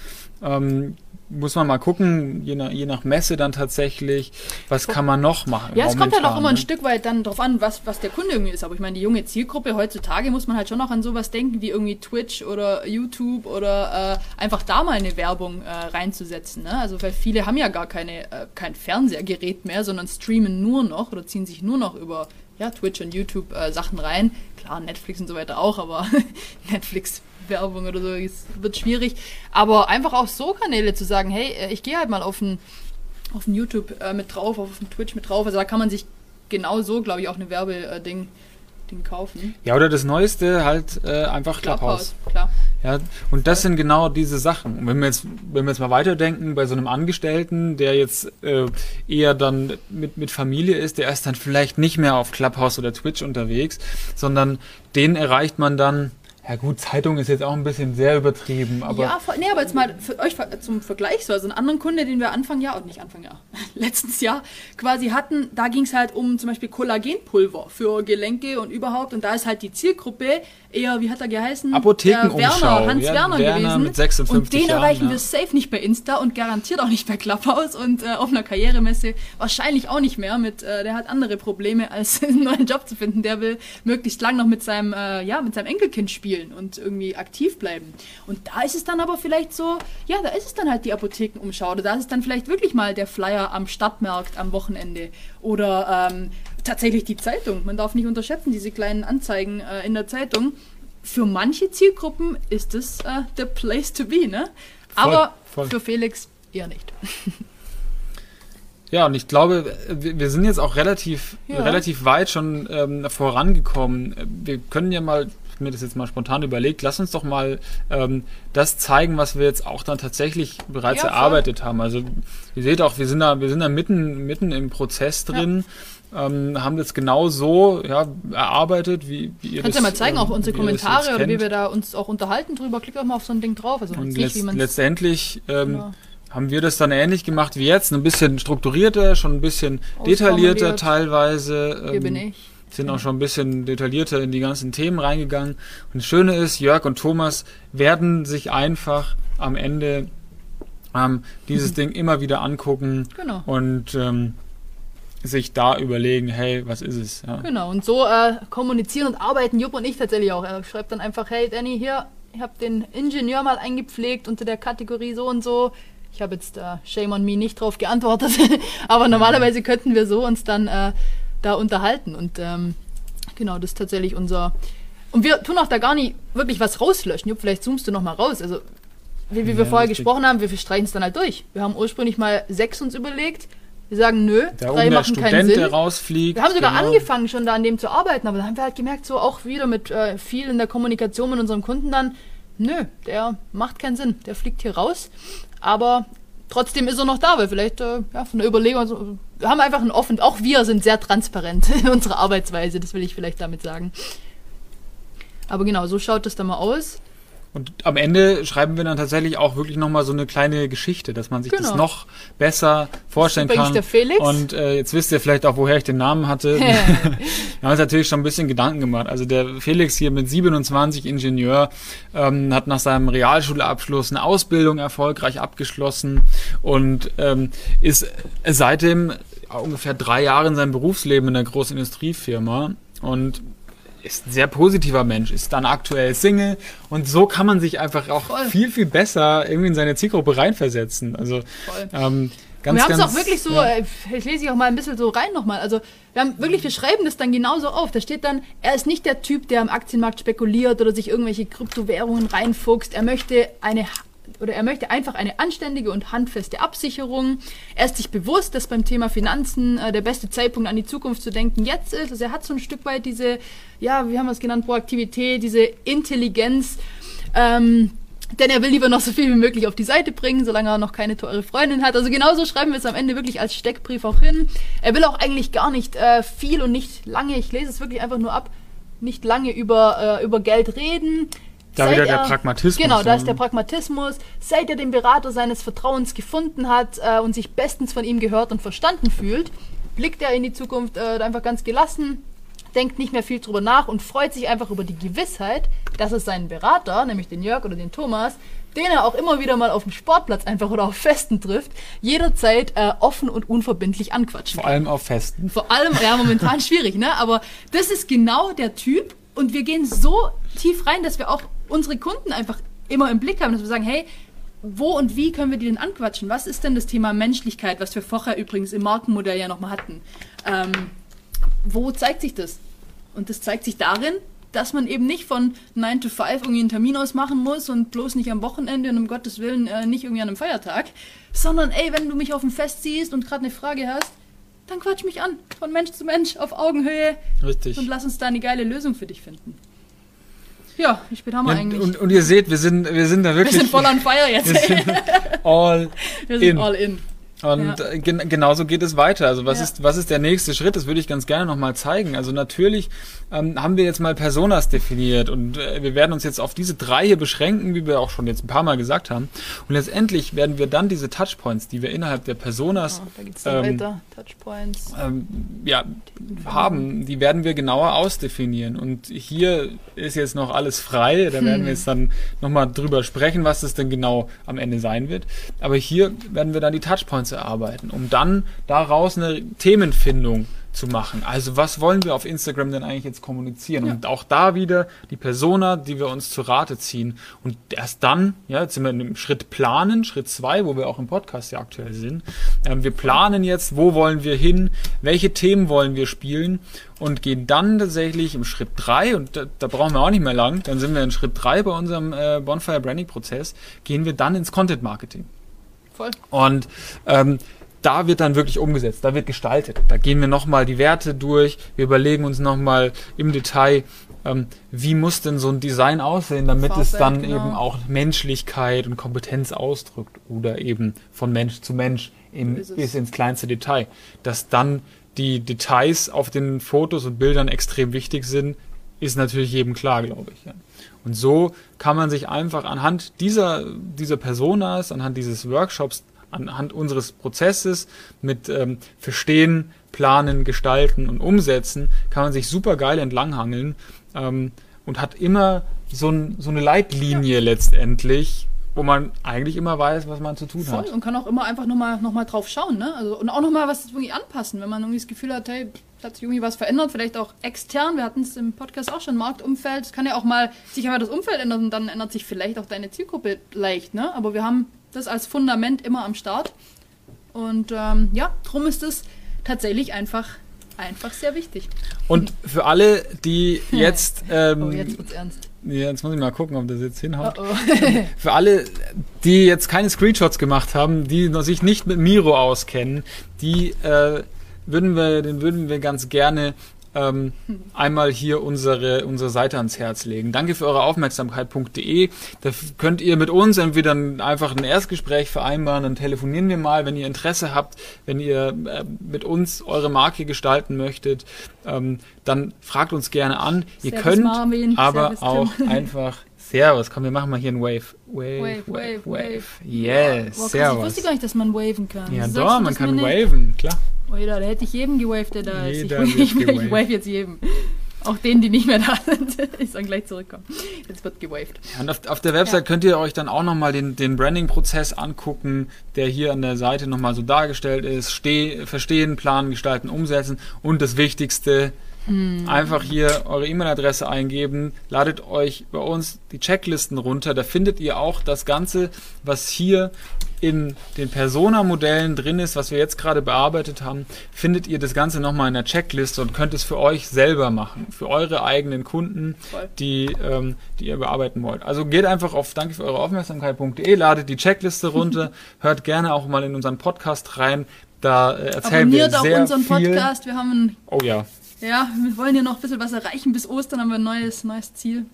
Ähm, muss man mal gucken, je nach, je nach Messe dann tatsächlich, was kann man noch machen. Ja, es kommt halt auch immer ne? ein Stück weit dann drauf an, was, was der Kunde irgendwie ist. Aber ich meine, die junge Zielgruppe heutzutage muss man halt schon noch an sowas denken, wie irgendwie Twitch oder YouTube oder äh, einfach da mal eine Werbung äh, reinzusetzen. Ne? Also weil viele haben ja gar keine, äh, kein Fernsehgerät mehr, sondern streamen nur noch oder ziehen sich nur noch über ja, Twitch und YouTube äh, Sachen rein. Klar, Netflix und so weiter auch, aber Netflix Werbung oder so, es wird schwierig. Aber einfach auch so Kanäle zu sagen, hey, äh, ich gehe halt mal auf ein, auf ein YouTube äh, mit drauf, auf ein Twitch mit drauf. Also da kann man sich genau so, glaube ich, auch eine Werbeding Ding kaufen. Ja, oder das Neueste halt äh, einfach Clubhouse. Clubhouse. Klar. Ja, und das sind genau diese Sachen. Und wenn wir jetzt, wenn wir jetzt mal weiterdenken, bei so einem Angestellten, der jetzt äh, eher dann mit, mit Familie ist, der ist dann vielleicht nicht mehr auf Clubhouse oder Twitch unterwegs, sondern den erreicht man dann ja gut, Zeitung ist jetzt auch ein bisschen sehr übertrieben, aber. Ja, nee, aber jetzt mal für euch zum Vergleich, so also einen anderen Kunde, den wir Anfang Jahr, und nicht Anfang Jahr, letztes Jahr quasi hatten, da ging es halt um zum Beispiel Kollagenpulver für Gelenke und überhaupt, und da ist halt die Zielgruppe eher, wie hat er geheißen? Apothekenumschau. Werner, Hans ja, Werner, Werner gewesen. Mit 56 und den Jahren, erreichen ja. wir safe nicht bei Insta und garantiert auch nicht bei Clubhouse und äh, auf einer Karrieremesse wahrscheinlich auch nicht mehr. Mit, äh, der hat andere Probleme, als einen neuen Job zu finden. Der will möglichst lang noch mit seinem, äh, ja, mit seinem Enkelkind spielen und irgendwie aktiv bleiben. Und da ist es dann aber vielleicht so, ja, da ist es dann halt die Apothekenumschau. Oder da ist es dann vielleicht wirklich mal der Flyer am Stadtmarkt am Wochenende. Oder ähm, tatsächlich die Zeitung. Man darf nicht unterschätzen, diese kleinen Anzeigen äh, in der Zeitung. Für manche Zielgruppen ist es äh, the place to be, ne? Aber voll. für Felix eher nicht. Ja, und ich glaube, wir sind jetzt auch relativ, Ja. relativ weit schon ähm, vorangekommen. Wir können ja mal, mir das jetzt mal spontan überlegt, lass uns doch mal ähm, das zeigen, was wir jetzt auch dann tatsächlich bereits Ja, erarbeitet haben. Also ihr seht auch, wir sind da, wir sind da mitten, mitten im Prozess drin. Ähm, haben das genau so ja, erarbeitet, wie, wie ihr Kannst das, ja mal zeigen, ähm, auch unsere Kommentare oder wie wir da uns auch unterhalten drüber. Klick auch mal auf so ein Ding drauf. Also Und letzt, nicht, letztendlich ähm, Genau. haben wir das dann ähnlich gemacht wie jetzt, ein bisschen strukturierter, schon ein bisschen detaillierter teilweise. Hier ähm, bin ich. sind auch schon ein bisschen detaillierter in die ganzen Themen reingegangen. Und das Schöne ist, Jörg und Thomas werden sich einfach am Ende ähm, dieses Ding immer wieder angucken Genau. und ähm, sich da überlegen, hey, was ist es? Ja. Genau, und so äh, kommunizieren und arbeiten Jupp und ich tatsächlich auch. Er schreibt dann einfach, hey Danny, hier, ich habe den Ingenieur mal eingepflegt unter der Kategorie so und so. Ich habe jetzt äh, Shame on Me nicht drauf geantwortet, aber normalerweise könnten wir so uns dann äh, da unterhalten. Und ähm, genau, das ist tatsächlich unser... Und wir tun auch da gar nicht wirklich was rauslöschen. Jupp, vielleicht zoomst du noch mal raus. Also, wie, wie wir Ja, vorher richtig. gesprochen haben, wir streichen es dann halt durch. Wir haben ursprünglich mal sechs uns überlegt. Wir sagen, nö, Da drei oben der machen keinen Student, Sinn. der rausfliegt. Wir haben sogar genau. angefangen, schon da an dem zu arbeiten, aber dann haben wir halt gemerkt, so auch wieder mit äh, viel in der Kommunikation mit unserem Kunden dann, nö, der macht keinen Sinn, der fliegt hier raus. Aber trotzdem ist er noch da, weil vielleicht äh, ja, von der Überlegung, also, wir haben einfach ein offen, auch wir sind sehr transparent in unserer Arbeitsweise, das will ich vielleicht damit sagen. Aber genau, so schaut das dann mal aus. Und am Ende schreiben wir dann tatsächlich auch wirklich nochmal so eine kleine Geschichte, dass man sich das Genau. noch besser vorstellen kann. der Felix. Und äh, jetzt wisst ihr vielleicht auch, woher ich den Namen hatte. wir haben uns natürlich schon ein bisschen Gedanken gemacht. Also der Felix hier mit 27 Ingenieur ähm, hat nach seinem Realschulabschluss eine Ausbildung erfolgreich abgeschlossen und ähm, ist seitdem ungefähr drei Jahre in seinem Berufsleben in einer großen Industriefirma und ist ein sehr positiver Mensch, ist dann aktuell Single und so kann man sich einfach auch Voll. viel, viel besser irgendwie in seine Zielgruppe reinversetzen. Also ähm, ganz, wir haben es auch wirklich so, ja. äh, ich lese ich auch mal ein bisschen so rein nochmal. Also wir haben wirklich, wir schreiben das dann genauso auf. Da steht dann, er ist nicht der Typ, der am Aktienmarkt spekuliert oder sich irgendwelche Kryptowährungen reinfuchst. Er möchte eine oder er möchte einfach eine anständige und handfeste Absicherung. Er ist sich bewusst, dass beim Thema Finanzen äh, der beste Zeitpunkt an die Zukunft zu denken jetzt ist. Also er hat so ein Stück weit diese, ja, wie haben wir es genannt, Proaktivität, diese Intelligenz. Ähm, denn er will lieber noch so viel wie möglich auf die Seite bringen, solange er noch keine teure Freundin hat. Also genauso schreiben wir es am Ende wirklich als Steckbrief auch hin. Er will auch eigentlich gar nicht äh, viel und nicht lange, ich lese es wirklich einfach nur ab, nicht lange über, äh, über Geld reden. Da Seit wieder der er- Pragmatismus, Genau, da ist der Pragmatismus. Seit er den Berater seines Vertrauens gefunden hat äh, und sich bestens von ihm gehört und verstanden fühlt, blickt er in die Zukunft äh, einfach ganz gelassen, denkt nicht mehr viel drüber nach und freut sich einfach über die Gewissheit, dass es seinen Berater, nämlich den Jörg oder den Thomas, den er auch immer wieder mal auf dem Sportplatz einfach oder auf Festen trifft, jederzeit äh, offen und unverbindlich anquatschen vor allem auf Festen. vor allem, ja, momentan schwierig, ne? Aber das ist genau der Typ und wir gehen so tief rein, dass wir auch unsere Kunden einfach immer im Blick haben, dass wir sagen, hey, wo und wie können wir die denn anquatschen? Was ist denn das Thema Menschlichkeit, was wir vorher übrigens im Markenmodell ja nochmal hatten? Ähm, wo zeigt sich das? Und das zeigt sich darin, dass man eben nicht von 9 to 5 irgendwie einen Termin ausmachen muss und bloß nicht am Wochenende und um Gottes Willen äh, nicht irgendwie an einem Feiertag, sondern ey, wenn du mich auf dem Fest siehst und gerade eine Frage hast, dann quatsch mich an, von Mensch zu Mensch, auf Augenhöhe Richtig. und lass uns da eine geile Lösung für dich finden. Ja, spät haben wir Ja, eigentlich? und, und ihr seht, wir sind, wir sind da wir wirklich sind voll on fire jetzt. wir sind all Wir sind in. all in. Und ja. Äh, gen genauso geht es weiter. Also was ja. ist was ist der nächste Schritt? Das würde ich ganz gerne nochmal zeigen. Also natürlich ähm, haben wir jetzt mal Personas definiert und äh, wir werden uns jetzt auf diese drei hier beschränken, wie wir auch schon jetzt ein paar Mal gesagt haben. Und letztendlich werden wir dann diese Touchpoints, die wir innerhalb der Personas oh, ähm, Touchpoints. Ähm, ja, haben, die werden wir genauer ausdefinieren. Und hier ist jetzt noch alles frei. Da hm. werden wir jetzt dann nochmal drüber sprechen, was das denn genau am Ende sein wird. Aber hier werden wir dann die Touchpoints zu erarbeiten, um dann daraus eine Themenfindung zu machen. Also was wollen wir auf Instagram denn eigentlich jetzt kommunizieren? Ja. Und auch da wieder die Persona, die wir uns zu Rate ziehen. Und erst dann, ja, jetzt sind wir in dem Schritt planen, Schritt zwei, wo wir auch im Podcast ja aktuell sind. Ähm, wir planen jetzt, wo wollen wir hin, welche Themen wollen wir spielen und gehen dann tatsächlich im Schritt drei und da, da brauchen wir auch nicht mehr lang, dann sind wir in Schritt drei bei unserem äh, Bonfire Branding Prozess, gehen wir dann ins Content Marketing. Voll. Und ähm, da wird dann wirklich umgesetzt, da wird gestaltet. Da gehen wir nochmal die Werte durch, wir überlegen uns nochmal im Detail, ähm, wie muss denn so ein Design aussehen, damit Vorbild, es dann genau. eben auch Menschlichkeit und Kompetenz ausdrückt oder eben von Mensch zu Mensch im, bis ins kleinste Detail. Dass dann die Details auf den Fotos und Bildern extrem wichtig sind, ist natürlich jedem klar, glaube ich. Ja. Und so kann man sich einfach anhand dieser, dieser Personas, anhand dieses Workshops, anhand unseres Prozesses mit ähm, Verstehen, Planen, Gestalten und Umsetzen, kann man sich super geil entlanghangeln ähm, und hat immer so, ein, so eine Leitlinie letztendlich, wo man eigentlich immer weiß, was man zu tun Voll, hat. Und kann auch immer einfach nochmal noch mal drauf schauen, ne? Also, und auch nochmal was irgendwie anpassen, wenn man irgendwie das Gefühl hat, hey, hat sich irgendwie was verändert, vielleicht auch extern. Wir hatten es im Podcast auch schon, Marktumfeld. Es kann ja auch mal sich einfach das Umfeld ändern und dann ändert sich vielleicht auch deine Zielgruppe leicht, ne? Aber wir haben das als Fundament immer am Start. Und ähm, ja, darum ist es tatsächlich einfach, einfach sehr wichtig. Und für alle, die jetzt. Ähm, oh, jetzt wird's ernst. Jetzt muss ich mal gucken, ob das jetzt hinhaut. Oh oh. Für alle, die jetzt keine Screenshots gemacht haben, die sich nicht mit Miro auskennen, die äh, würden wir, den würden wir ganz gerne ähm, einmal hier unsere, unsere Seite ans Herz legen. Danke für eure Aufmerksamkeit.de. Da könnt ihr mit uns entweder einfach ein Erstgespräch vereinbaren, dann telefonieren wir mal, wenn ihr Interesse habt, wenn ihr äh, mit uns eure Marke gestalten möchtet, ähm, dann fragt uns gerne an. Ihr Servus könnt Marvin. aber Servus auch einfach Servus, komm, wir machen mal hier ein Wave. Wave, Wave, Wave. Wave. Yes, Boah, Servus. Ich wusste gar nicht, dass man waven kann. Ja, doch, man kann waven, klar. Oder da hätte ich jedem gewaved, der da ist. Ich, ich, ich wave jetzt jedem. Auch denen, die nicht mehr da sind. ich soll gleich zurückkommen. Jetzt wird gewaved. Ja, und auf, auf der Website ja. könnt ihr euch dann auch nochmal den, den Branding-Prozess angucken, der hier an der Seite nochmal so dargestellt ist. Steh, verstehen, planen, gestalten, umsetzen. Und das Wichtigste, hm. Einfach hier eure E-Mail-Adresse eingeben, ladet euch bei uns die Checklisten runter. Da findet ihr auch das Ganze, was hier in den Persona-Modellen drin ist, was wir jetzt gerade bearbeitet haben, findet ihr das Ganze nochmal in der Checkliste und könnt es für euch selber machen, für eure eigenen Kunden, die, ähm, die ihr bearbeiten wollt. Also geht einfach auf danke für eure Aufmerksamkeit.de, ladet die Checkliste runter, hört gerne auch mal in unseren Podcast rein. Da äh, erzählen Abonniert wir sehr auch unseren viel. Podcast. Wir haben einen oh ja. Ja, wir wollen ja noch ein bisschen was erreichen. Bis Ostern haben wir ein neues, neues Ziel.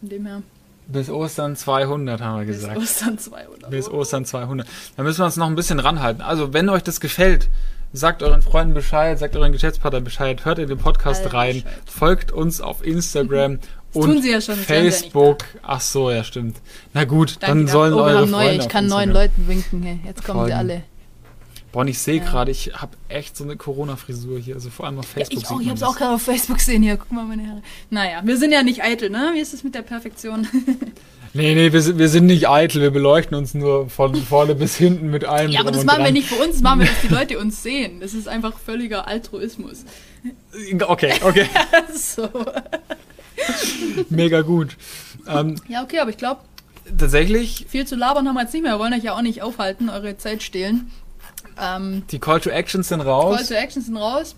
Von dem her. Bis Ostern 200 haben wir gesagt. Bis Ostern 200. Bis Ostern 200. Da müssen wir uns noch ein bisschen ranhalten. Also, wenn euch das gefällt, sagt euren Freunden Bescheid, sagt euren Geschäftspartner Bescheid, hört in den Podcast Alter, rein, Bescheid. folgt uns auf Instagram und ja schon, Facebook. Ach so, ja, stimmt. Na gut, Danke, dann sollen oh, eure Freunde neue. Ich kann neuen Leuten winken. Hey. Jetzt kommen Folgen. sie alle. Boah, ich sehe ja. gerade, ich habe echt so eine Corona-Frisur hier. Also vor allem auf Facebook. Ja, ich auch, ich habe es auch gerade auf Facebook gesehen hier. Guck mal, meine Haare. Naja, wir sind ja nicht eitel, ne? Wie ist es mit der Perfektion? Nee, nee, wir sind, wir sind nicht eitel, wir beleuchten uns nur von vorne bis hinten mit allem. Ja, aber das machen dran. wir nicht für uns, das machen wir, dass die Leute uns sehen. Das ist einfach völliger Altruismus. Okay, okay. so. Mega gut. Ähm, ja, okay, aber ich glaube. Tatsächlich. Viel zu labern haben wir jetzt nicht mehr. Wir wollen euch ja auch nicht aufhalten, eure Zeit stehlen. Ähm, die Call to Actions sind raus. Call to Actions sind raus.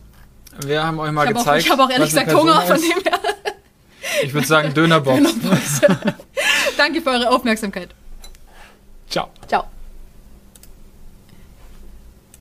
Wir haben euch mal ich gezeigt. Auch, ich habe auch ehrlich gesagt Hunger von dem her. Ich würde sagen Dönerbox. Dönerbox. Danke für eure Aufmerksamkeit. Ciao. Ciao.